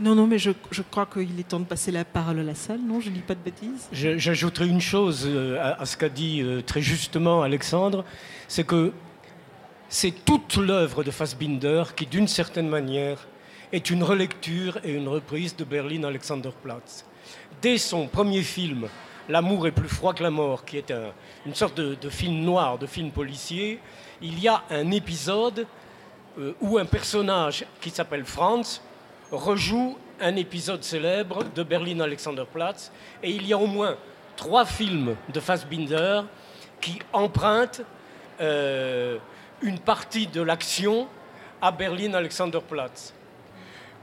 Non, non, mais je, je crois qu'il est temps de passer la parole à la salle, non? Je ne dis pas de bêtises J'ajouterai une chose euh, à, ce qu'a dit euh, très justement Alexandre, c'est que c'est toute l'œuvre de Fassbinder qui, d'une certaine manière, est une relecture et une reprise de Berlin Alexanderplatz. Dès son premier film, L'amour est plus froid que la mort, qui est une sorte de, film noir, de film policier, il y a un épisode euh, où un personnage qui s'appelle Franz rejoue un épisode célèbre de Berlin Alexanderplatz. Et il y a au moins trois films de Fassbinder qui empruntent euh, une partie de l'action à Berlin Alexanderplatz.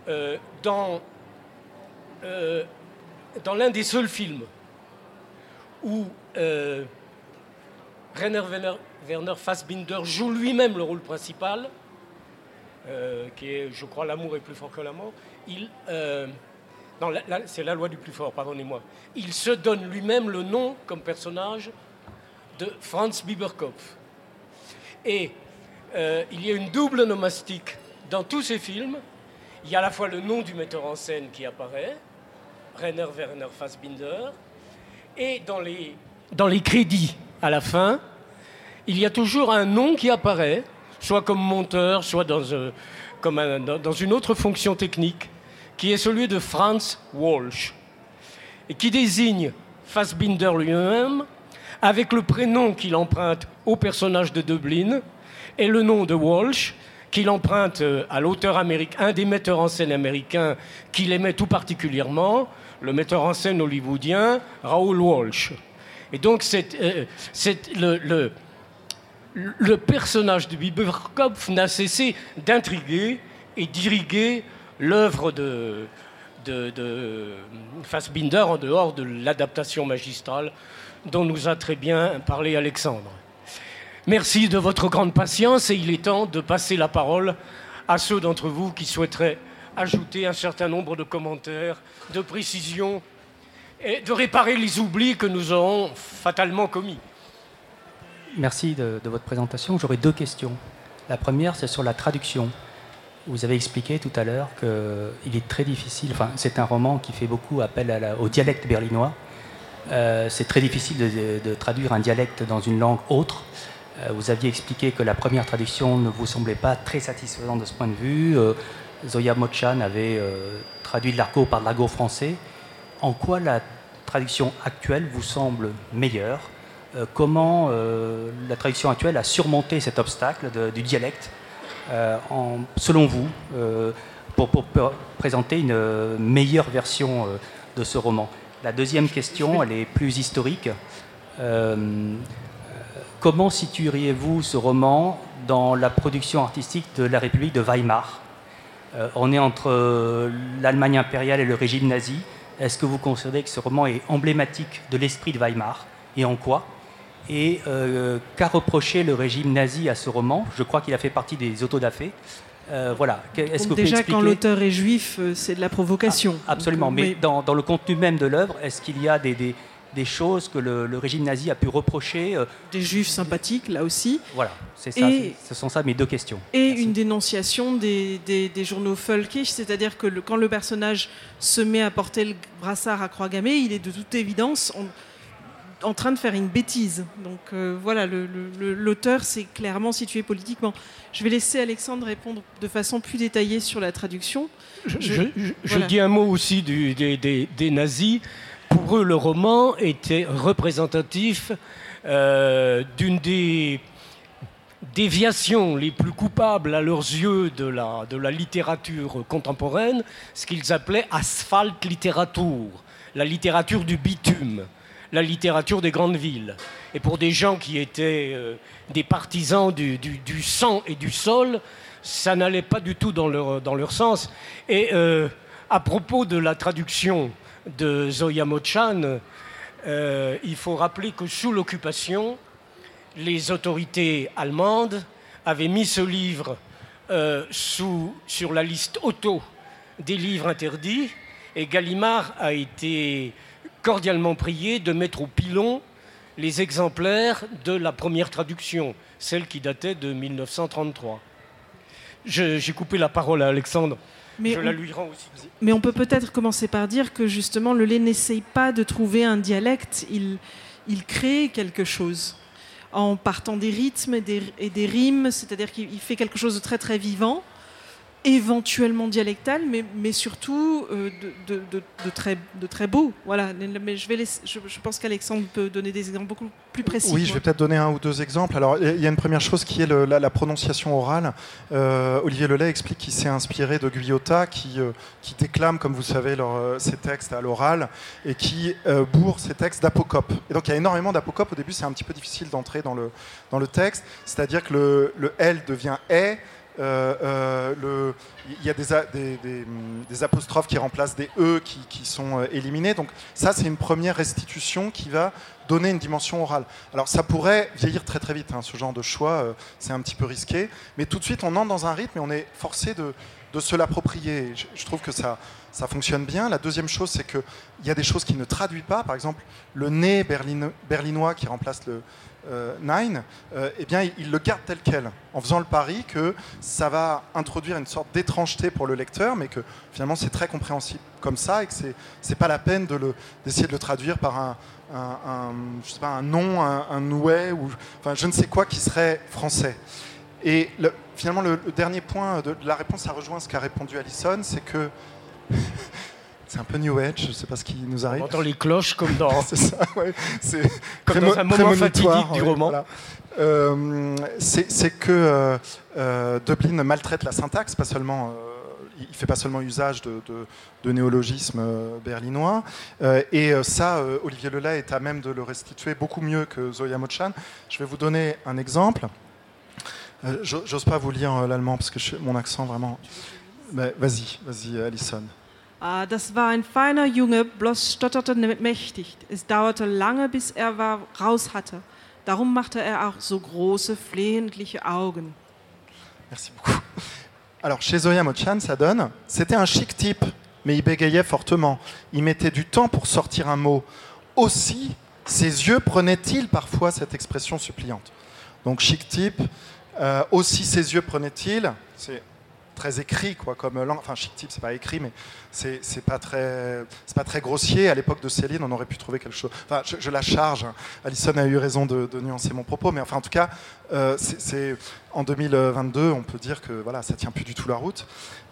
Euh, dans dans l'un des seuls films où euh, Rainer Werner, Fassbinder joue lui-même le rôle principal, euh, qui est, je crois, l'amour est plus fort que la mort. Il, euh, c'est la loi du plus fort, pardonnez-moi. Il se donne lui-même le nom comme personnage de Franz Bieberkopf. Et il y a une double nomastique dans tous ces films. Il y a à la fois le nom du metteur en scène qui apparaît, Rainer Werner Fassbinder, et dans les, dans les crédits à la fin, il y a toujours un nom qui apparaît, soit comme monteur, soit dans, euh, comme dans une autre fonction technique, qui est celui de Franz Walsh, et qui désigne Fassbinder lui-même avec le prénom qu'il emprunte au personnage de Dublin et le nom de Walsh qu'il emprunte euh, à l'auteur américain, un des metteurs en scène américains qu'il aimait tout particulièrement, le metteur en scène hollywoodien Raoul Walsh. Et donc, c'est, euh, le, personnage de Bieberkopf n'a cessé d'intriguer et d'irriguer l'œuvre de, de, Fassbinder en dehors de l'adaptation magistrale dont nous a très bien parlé Alexandre. Merci de votre grande patience et il est temps de passer la parole à ceux d'entre vous qui souhaiteraient ajouter un certain nombre de commentaires, de précisions et de réparer les oublis que nous aurons fatalement commis. Merci de, votre présentation. J'aurais deux questions. La première, c'est sur la traduction. Vous avez expliqué tout à l'heure qu'il est très difficile, enfin c'est un roman qui fait beaucoup appel au dialecte berlinois. Euh, c'est très difficile de, traduire un dialecte dans une langue autre. Euh, vous aviez expliqué que la première traduction ne vous semblait pas très satisfaisante de ce point de vue. Euh, Zoya Mochan avait euh, traduit de l'argot par de l'argot français. En quoi la traduction actuelle vous semble meilleure? Euh, Comment euh, la traduction actuelle a surmonté cet obstacle du dialecte, selon vous, pour, présenter une meilleure version de ce roman? La deuxième question, elle est plus historique. comment situeriez-vous ce roman dans la production artistique de la République de Weimar? On est entre euh, l'Allemagne impériale et le régime nazi. Est-ce que vous considérez que ce roman est emblématique de l'esprit de Weimar Et en quoi? Et euh, qu'a reproché le régime nazi à ce roman? Je crois qu'il a fait partie des autodafés. voilà. Est-ce que déjà, quand l'auteur est juif, c'est de la provocation. Ah, absolument. mais, dans, le contenu même de l'œuvre, est-ce qu'il y a des, des choses que le, régime nazi a pu reprocher. Euh, des juifs sympathiques, là aussi. Voilà, c'est ça, ce sont ça mes deux questions. Et une dénonciation des, des, journaux folkish, c'est-à-dire que quand le personnage se met à porter le brassard à croix gammée, il est de toute évidence en, train de faire une bêtise. Donc euh, voilà, l'auteur s'est clairement situé politiquement. Je vais laisser Alexandre répondre de façon plus détaillée sur la traduction. Je, dis un mot aussi du, des, des nazis pour eux, le roman était représentatif euh, d'une des déviations les plus coupables à leurs yeux de la, de la littérature contemporaine, ce qu'ils appelaient asphalte littérature, la littérature du bitume, la littérature des grandes villes. Et pour des gens qui étaient euh, des partisans du, du, sang et du sol, ça n'allait pas du tout dans leur, dans leur sens. Et euh, à propos de la traduction de Zoya Mochan, euh, il faut rappeler que sous l'occupation, les autorités allemandes avaient mis ce livre euh, sur la liste auto des livres interdits et Gallimard a été cordialement prié de mettre au pilon les exemplaires de la première traduction, celle qui datait de 1933. J'ai coupé la parole à Alexandre. Mais Mais on peut peut-être commencer par dire que justement, le lait n'essaye pas de trouver un dialecte, il, il crée quelque chose en partant des rythmes et des, et des rimes, c'est-à-dire qu'il fait quelque chose de très très vivant éventuellement dialectal, mais, mais surtout euh, de, de, de, très, de très beau. Voilà. Mais je, vais je, pense qu'Alexandre peut donner des exemples beaucoup plus précis. Oui, je vais peut-être donner un ou deux exemples. Alors, il y a une première chose qui est la, prononciation orale. Euh, Olivier Lelay explique qu'il s'est inspiré de Guyotta, qui, euh, qui déclame, comme vous savez, leur, ses textes à l'oral, et qui bourre ses textes d'apocopes. Et donc, il y a énormément d'apocopes. Au début, c'est un petit peu difficile d'entrer dans le, dans le texte. C'est-à-dire que le, le L devient « est », le, il y a des, des, apostrophes qui remplacent des E qui, sont éliminés. Donc ça, c'est une première restitution qui va donner une dimension orale. Alors ça pourrait vieillir très très vite, hein, ce genre de choix, c'est un petit peu risqué, mais tout de suite on entre dans un rythme et on est forcé de, se l'approprier. Je, trouve que ça, ça fonctionne bien. La deuxième chose, c'est qu'il y a des choses qui ne traduisent pas. Par exemple, le nez berlinois qui remplace le euh, Nine, euh, eh bien, il, le garde tel quel, en faisant le pari que ça va introduire une sorte d'étrangeté pour le lecteur, mais que finalement c'est très compréhensible comme ça et que c'est n'est pas la peine d'essayer de, le traduire par un, un nom, un, un nouet, ou enfin, je ne sais quoi qui serait français. Et finalement, le, dernier point de, la réponse, ça rejoint ce qu'a répondu Alison, c'est que c'est un peu New Age, je ne sais pas ce qui nous arrive. On entend les cloches comme dans. (laughs) c'est ça, ouais. C'est comme dans un moment fatidique du roman. Euh, c'est que euh, euh, Dublin maltraite la syntaxe, pas seulement. il fait pas seulement usage de, de, néologismes berlinois. et ça, Olivier Lelay est à même de le restituer beaucoup mieux que Zoya Mochan. Je vais vous donner un exemple. Euh, j'ose pas vous lire euh, l'allemand parce que je, mon accent vraiment. Vas-y, vas-y, Alison. Ah, das war ein feiner Junge, bloß stotterte mächtig. Es dauerte lange, bis er war, raus hatte. Darum machte er auch so große, flehentliche Augen. Merci beaucoup. Alors, chez Zoya Mochan, ça donne c'était un chic type, mais il bégayait fortement. Il mettait du temps pour sortir un mot. Aussi, ses yeux prenaient-ils parfois cette expression suppliante. Donc, chic type, euh, aussi ses yeux prenaient-ils très écrit quoi comme langue. Enfin, chic type, c'est pas écrit, mais c'est pas très c'est pas très grossier. À l'époque de Céline, on aurait pu trouver quelque chose. Enfin, je, la charge. Alison a eu raison de, nuancer mon propos, mais enfin, en tout cas, euh, c'est en 2022, on peut dire que voilà, ça tient plus du tout la route.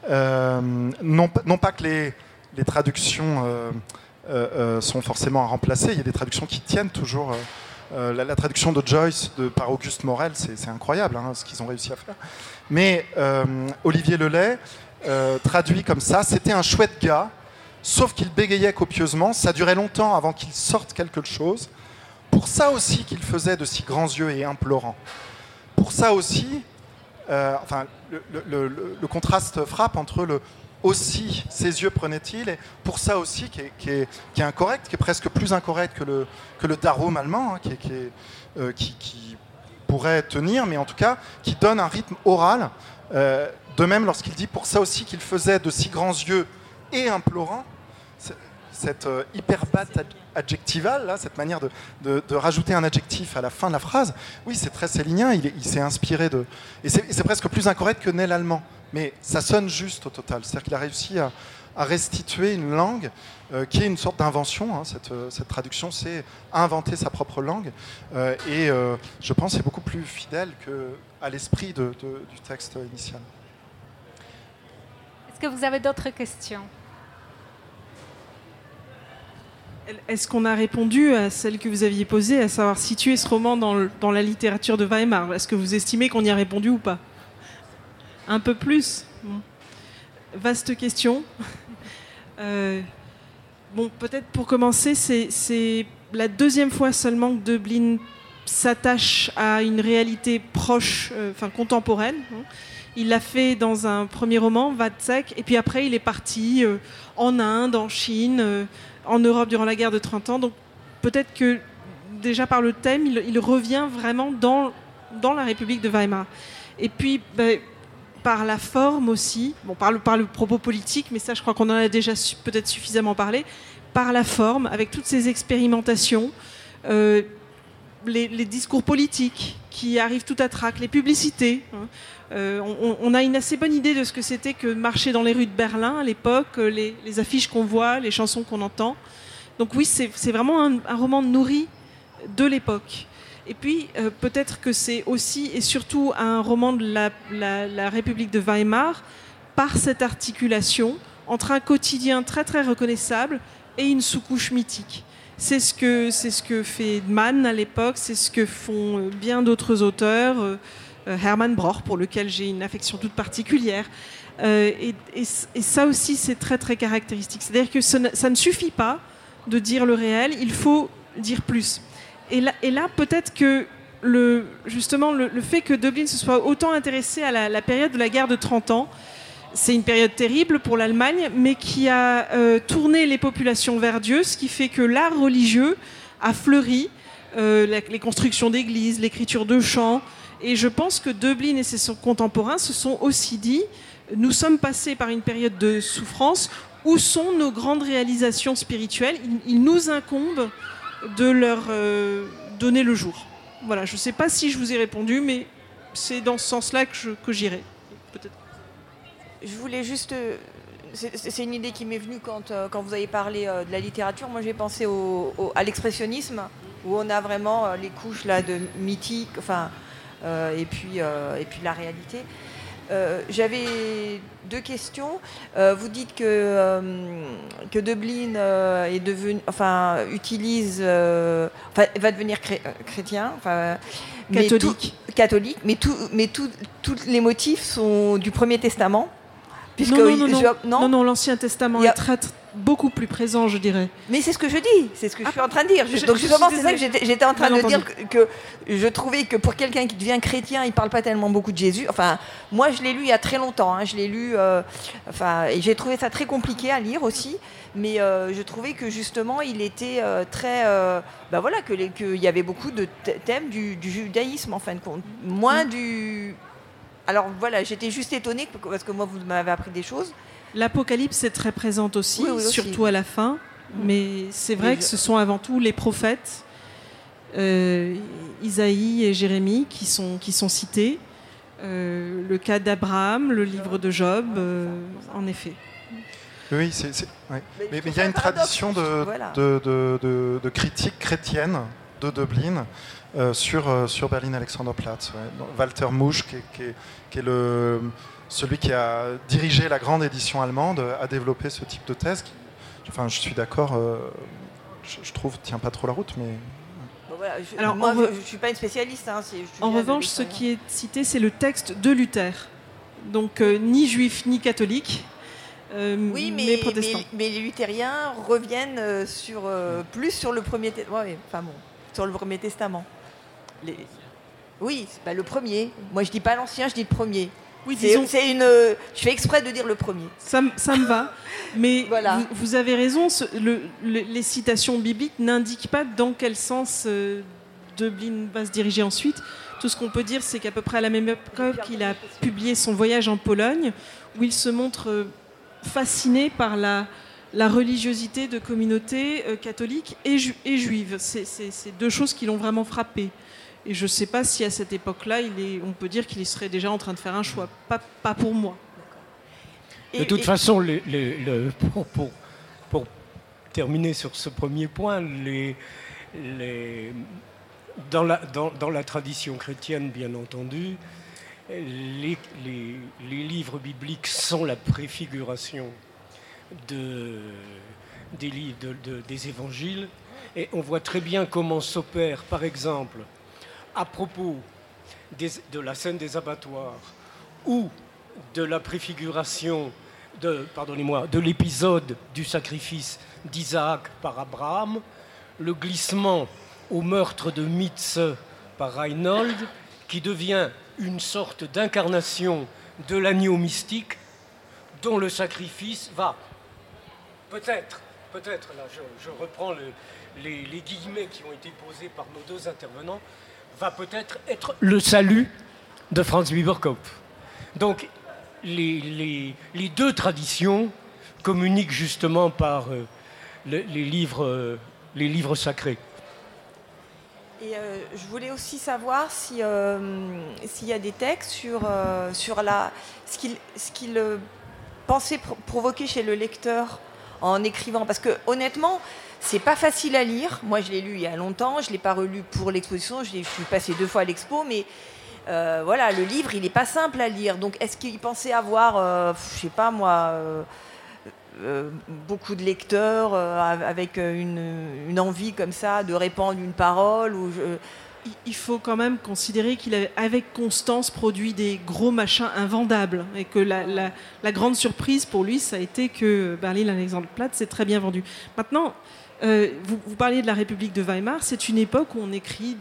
Euh, non, non, pas que les, les traductions sont forcément à remplacer. Il y a des traductions qui tiennent toujours. Euh, la, traduction de Joyce de, par Auguste Morel, c'est incroyable hein, ce qu'ils ont réussi à faire. Mais euh, Olivier Lelay euh, traduit comme ça c'était un chouette gars, sauf qu'il bégayait copieusement. Ça durait longtemps avant qu'il sorte quelque chose. Pour ça aussi qu'il faisait de si grands yeux et implorants. Pour ça aussi, enfin, le, contraste frappe entre le aussi ses yeux prenaient-ils Et pour ça aussi, qui est, qui, est, incorrect, qui est presque plus incorrect que le, que le Darum allemand, hein, euh, qui, qui, pourrait tenir, mais en tout cas qui donne un rythme oral. Euh, de même, lorsqu'il dit pour ça aussi qu'il faisait de si grands yeux et implorants, cette euh, hyperbate adjectivale, cette manière de, rajouter un adjectif à la fin de la phrase, oui, c'est très célinien, il, il s'est inspiré de... Et c'est presque plus incorrect que naît l'allemand mais ça sonne juste au total. C'est-à-dire qu'il a réussi à, restituer une langue euh, qui est une sorte d'invention. Hein, euh, cette, traduction, c'est inventer sa propre langue. Euh, et je pense que c'est beaucoup plus fidèle qu'à l'esprit du texte initial. Est-ce que vous avez d'autres questions? Est-ce qu'on a répondu à celle que vous aviez posée, à savoir situer ce roman dans, dans la littérature de Weimar? Est-ce que vous estimez qu'on y a répondu ou pas? Un peu plus? Vaste question. Euh, bon, peut-être pour commencer, c'est la deuxième fois seulement que Dublin s'attache à une réalité proche, euh, enfin contemporaine. Il l'a fait dans un premier roman, Vatsek, et puis après il est parti euh, en Inde, en Chine, en Europe durant la guerre de 30 ans. Donc peut-être que déjà par le thème, il, revient vraiment dans, dans la République de Weimar. Et puis, ben, par la forme aussi, bon, par, le, propos politique, mais ça je crois qu'on en a déjà peut-être suffisamment parlé, par la forme, avec toutes ces expérimentations, euh, les, discours politiques qui arrivent tout à trac, les publicités. Hein. Euh, on, a une assez bonne idée de ce que c'était que marcher dans les rues de Berlin à l'époque, les, affiches qu'on voit, les chansons qu'on entend. Donc oui, c'est vraiment un roman nourri de l'époque. Et puis, euh, peut-être que c'est aussi et surtout un roman de la, République de Weimar par cette articulation entre un quotidien très très reconnaissable et une sous-couche mythique. C'est ce que ce que fait Mann à l'époque, c'est ce que font euh, bien d'autres auteurs, euh, Hermann Broch pour lequel j'ai une affection toute particulière. et, ça aussi c'est très très caractéristique. C'est-à-dire que ça ne suffit pas de dire le réel, il faut dire plus. Et là, peut-être que le, justement le, fait que Dublin se soit autant intéressé à la, période de la guerre de 30 ans. C'est une période terrible pour l'Allemagne, mais qui a euh, tourné les populations vers Dieu, ce qui fait que l'art religieux a fleuri, euh, les constructions d'églises, l'écriture de chants. Et je pense que Dublin et ses contemporains se sont aussi dit, nous sommes passés par une période de souffrance, où sont nos grandes réalisations spirituelles il, nous incombe de leur euh, donner le jour. Voilà, je ne sais pas si je vous ai répondu, mais c'est dans ce sens-là que, j'irai. Je voulais juste. Euh, c'est une idée qui m'est venue quand, euh, quand vous avez parlé de la littérature. Moi, j'ai pensé à l'expressionnisme, où on a vraiment les couches là, de mythique, enfin, et, puis, et puis la réalité. Euh, j'avais deux questions. Euh, vous dites que, euh, que Dublin est devenu, enfin, utilise, enfin, va devenir chrétien, enfin, catholique. Mais catholique, mais, tout, mais tous les motifs sont du Premier Testament. Puisque non, non, non, non, non, l'Ancien Testament est très, beaucoup plus présent, je dirais. Mais c'est ce que je dis, c'est ce que je suis en train de dire. donc justement, c'est ça que j'étais en train de dire que, je trouvais que pour quelqu'un qui devient chrétien, il parle pas tellement beaucoup de Jésus. Enfin, moi, je l'ai lu il y a très longtemps. Hein. je l'ai lu, euh, enfin, et j'ai trouvé ça très compliqué à lire aussi. Mais euh, je trouvais que justement, il était euh, très, ben voilà, que qu'il y avait beaucoup de thèmes du, judaïsme en fin de compte, moins mm. du. Alors voilà, j'étais juste étonnée parce que moi, vous m'avez appris des choses. L'Apocalypse est très présente aussi, surtout à la fin. Mm. Mais c'est vrai que ce sont avant tout les prophètes, euh, Isaïe et Jérémie, qui sont, qui sont cités. Euh, le cas d'Abraham, le livre de Job, euh, en effet. Oui, c'est, mais, il y a une tradition de, de, de, critique chrétienne de Dublin sur, sur Berlin-Alexanderplatz. Walter Mouche, qui qui est le celui qui a dirigé la grande édition allemande a développé ce type de thèse. enfin, je suis d'accord, euh, je, trouve, tient pas trop la route, mais. je, Alors, moi, je, ne suis pas une spécialiste. Hein, en revanche, ce qui est cité, c'est le texte de Luther. Donc, euh, ni juif ni catholique. Euh, oui, mais, mais, les luthériens reviennent sur, plus sur le premier, ouais, enfin bon, sur le premier testament. Les... Oui, bah, le premier. Moi, je dis pas l'ancien, je dis le premier. Oui, c'est une. Je fais exprès de dire le premier. Ça, ça me va. (laughs) Mais vous, avez raison, les citations bibliques n'indiquent pas dans quel sens euh, Dublin va se diriger ensuite. Tout ce qu'on peut dire, c'est qu'à peu près à la même époque, il a publié son voyage en Pologne, où il se montre euh, fasciné par la, la religiosité de communautés euh, catholiques et, et juives. C'est deux choses qui l'ont vraiment frappé. Et je ne sais pas si à cette époque-là, on peut dire qu'il serait déjà en train de faire un choix. Pas, pas pour moi. De toute façon, pour, pour, terminer sur ce premier point, dans, la, dans, la, tradition chrétienne, bien entendu, les, livres bibliques sont la préfiguration de, des livres des évangiles. Et on voit très bien comment s'opère, par exemple, à propos de la scène des abattoirs ou de la préfiguration de, pardonnez-moi, de l'épisode du sacrifice d'Isaac par Abraham, le glissement au meurtre de Mitz par Reinhold, qui devient une sorte d'incarnation de l'agneau mystique dont le sacrifice va peut-être, peut-être, là je, reprends les, les guillemets qui ont été posés par nos deux intervenants, va peut-être être le salut de Franz Wieberkopf. Donc les, deux traditions communiquent justement par euh, les, livres, euh, les livres sacrés. Et euh, je voulais aussi savoir s'il y a des textes sur, sur la, ce qu'il qu'il pensait provoquer chez le lecteur en écrivant. Parce que honnêtement, c'est pas facile à lire. Moi, je l'ai lu il y a longtemps. Je l'ai pas relu pour l'exposition. Je, suis passé deux fois à l'expo, mais euh, voilà, le livre, il n'est pas simple à lire. Donc, est-ce qu'il pensait avoir, euh, je sais pas moi, euh, beaucoup de lecteurs avec une, envie comme ça de répandre une parole il faut quand même considérer qu'il avait avec constance produit des gros machins invendables et que la, la grande surprise pour lui, ça a été que Berlin Alexandre Platt s'est très bien vendu. Maintenant, Euh, vous, parliez de la République de Weimar, c'est une époque où on écrit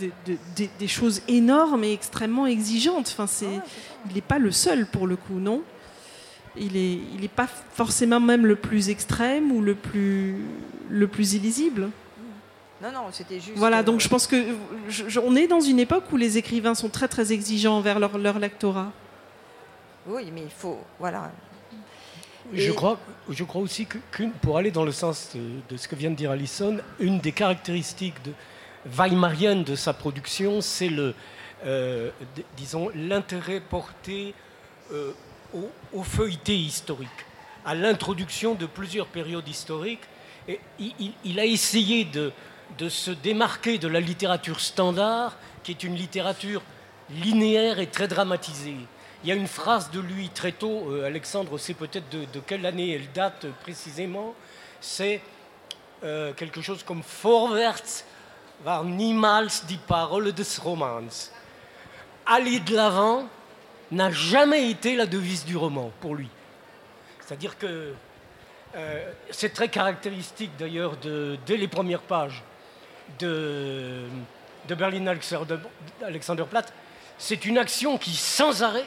des choses énormes et extrêmement exigeantes. Enfin, c'est, ah il n'est pas le seul pour le coup, non? Il n'est il est pas forcément même le plus extrême ou le plus, le plus illisible. Non, non, c'était juste. Voilà, donc je pense que on est dans une époque où les écrivains sont très très exigeants envers leur, leur lectorat. Oui, mais il faut, voilà, je, crois, je crois aussi que, pour aller dans le sens de, ce que vient de dire Alison, une des caractéristiques de, weimarienne de sa production, c'est le, euh, disons, l'intérêt porté euh, au, feuilleté historique, à l'introduction de plusieurs périodes historiques. Et il, a essayé de, de se démarquer de la littérature standard, qui est une littérature linéaire et très dramatisée. Il y a une phrase de lui très tôt, euh, Alexandre sait peut-être de, quelle année elle date précisément, c'est euh, quelque chose comme Vorwärts war niemals die Parole des Romans. Aller de l'avant n'a jamais été la devise du roman pour lui. C'est-à-dire que euh, c'est très caractéristique d'ailleurs dès les premières pages de, de Berlin Alexanderplatz. C'est une action qui, sans arrêt,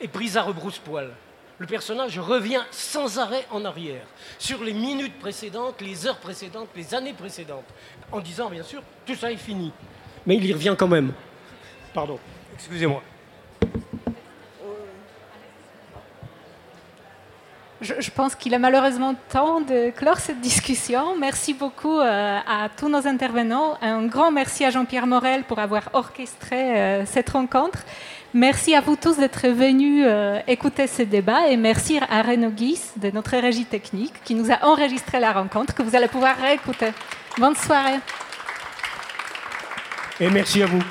est prise à rebrousse-poil. Le personnage revient sans arrêt en arrière, sur les minutes précédentes, les heures précédentes, les années précédentes, en disant bien sûr, tout ça est fini. Mais il y revient quand même. Pardon, excusez-moi. Je, pense qu'il est malheureusement temps de clore cette discussion. Merci beaucoup euh, à tous nos intervenants. Un grand merci à Jean-Pierre Morel pour avoir orchestré euh, cette rencontre. Merci à vous tous d'être venus euh, écouter ce débat et merci à Renaud Guis de notre régie technique qui nous a enregistré la rencontre que vous allez pouvoir réécouter. Bonne soirée. Et merci à vous.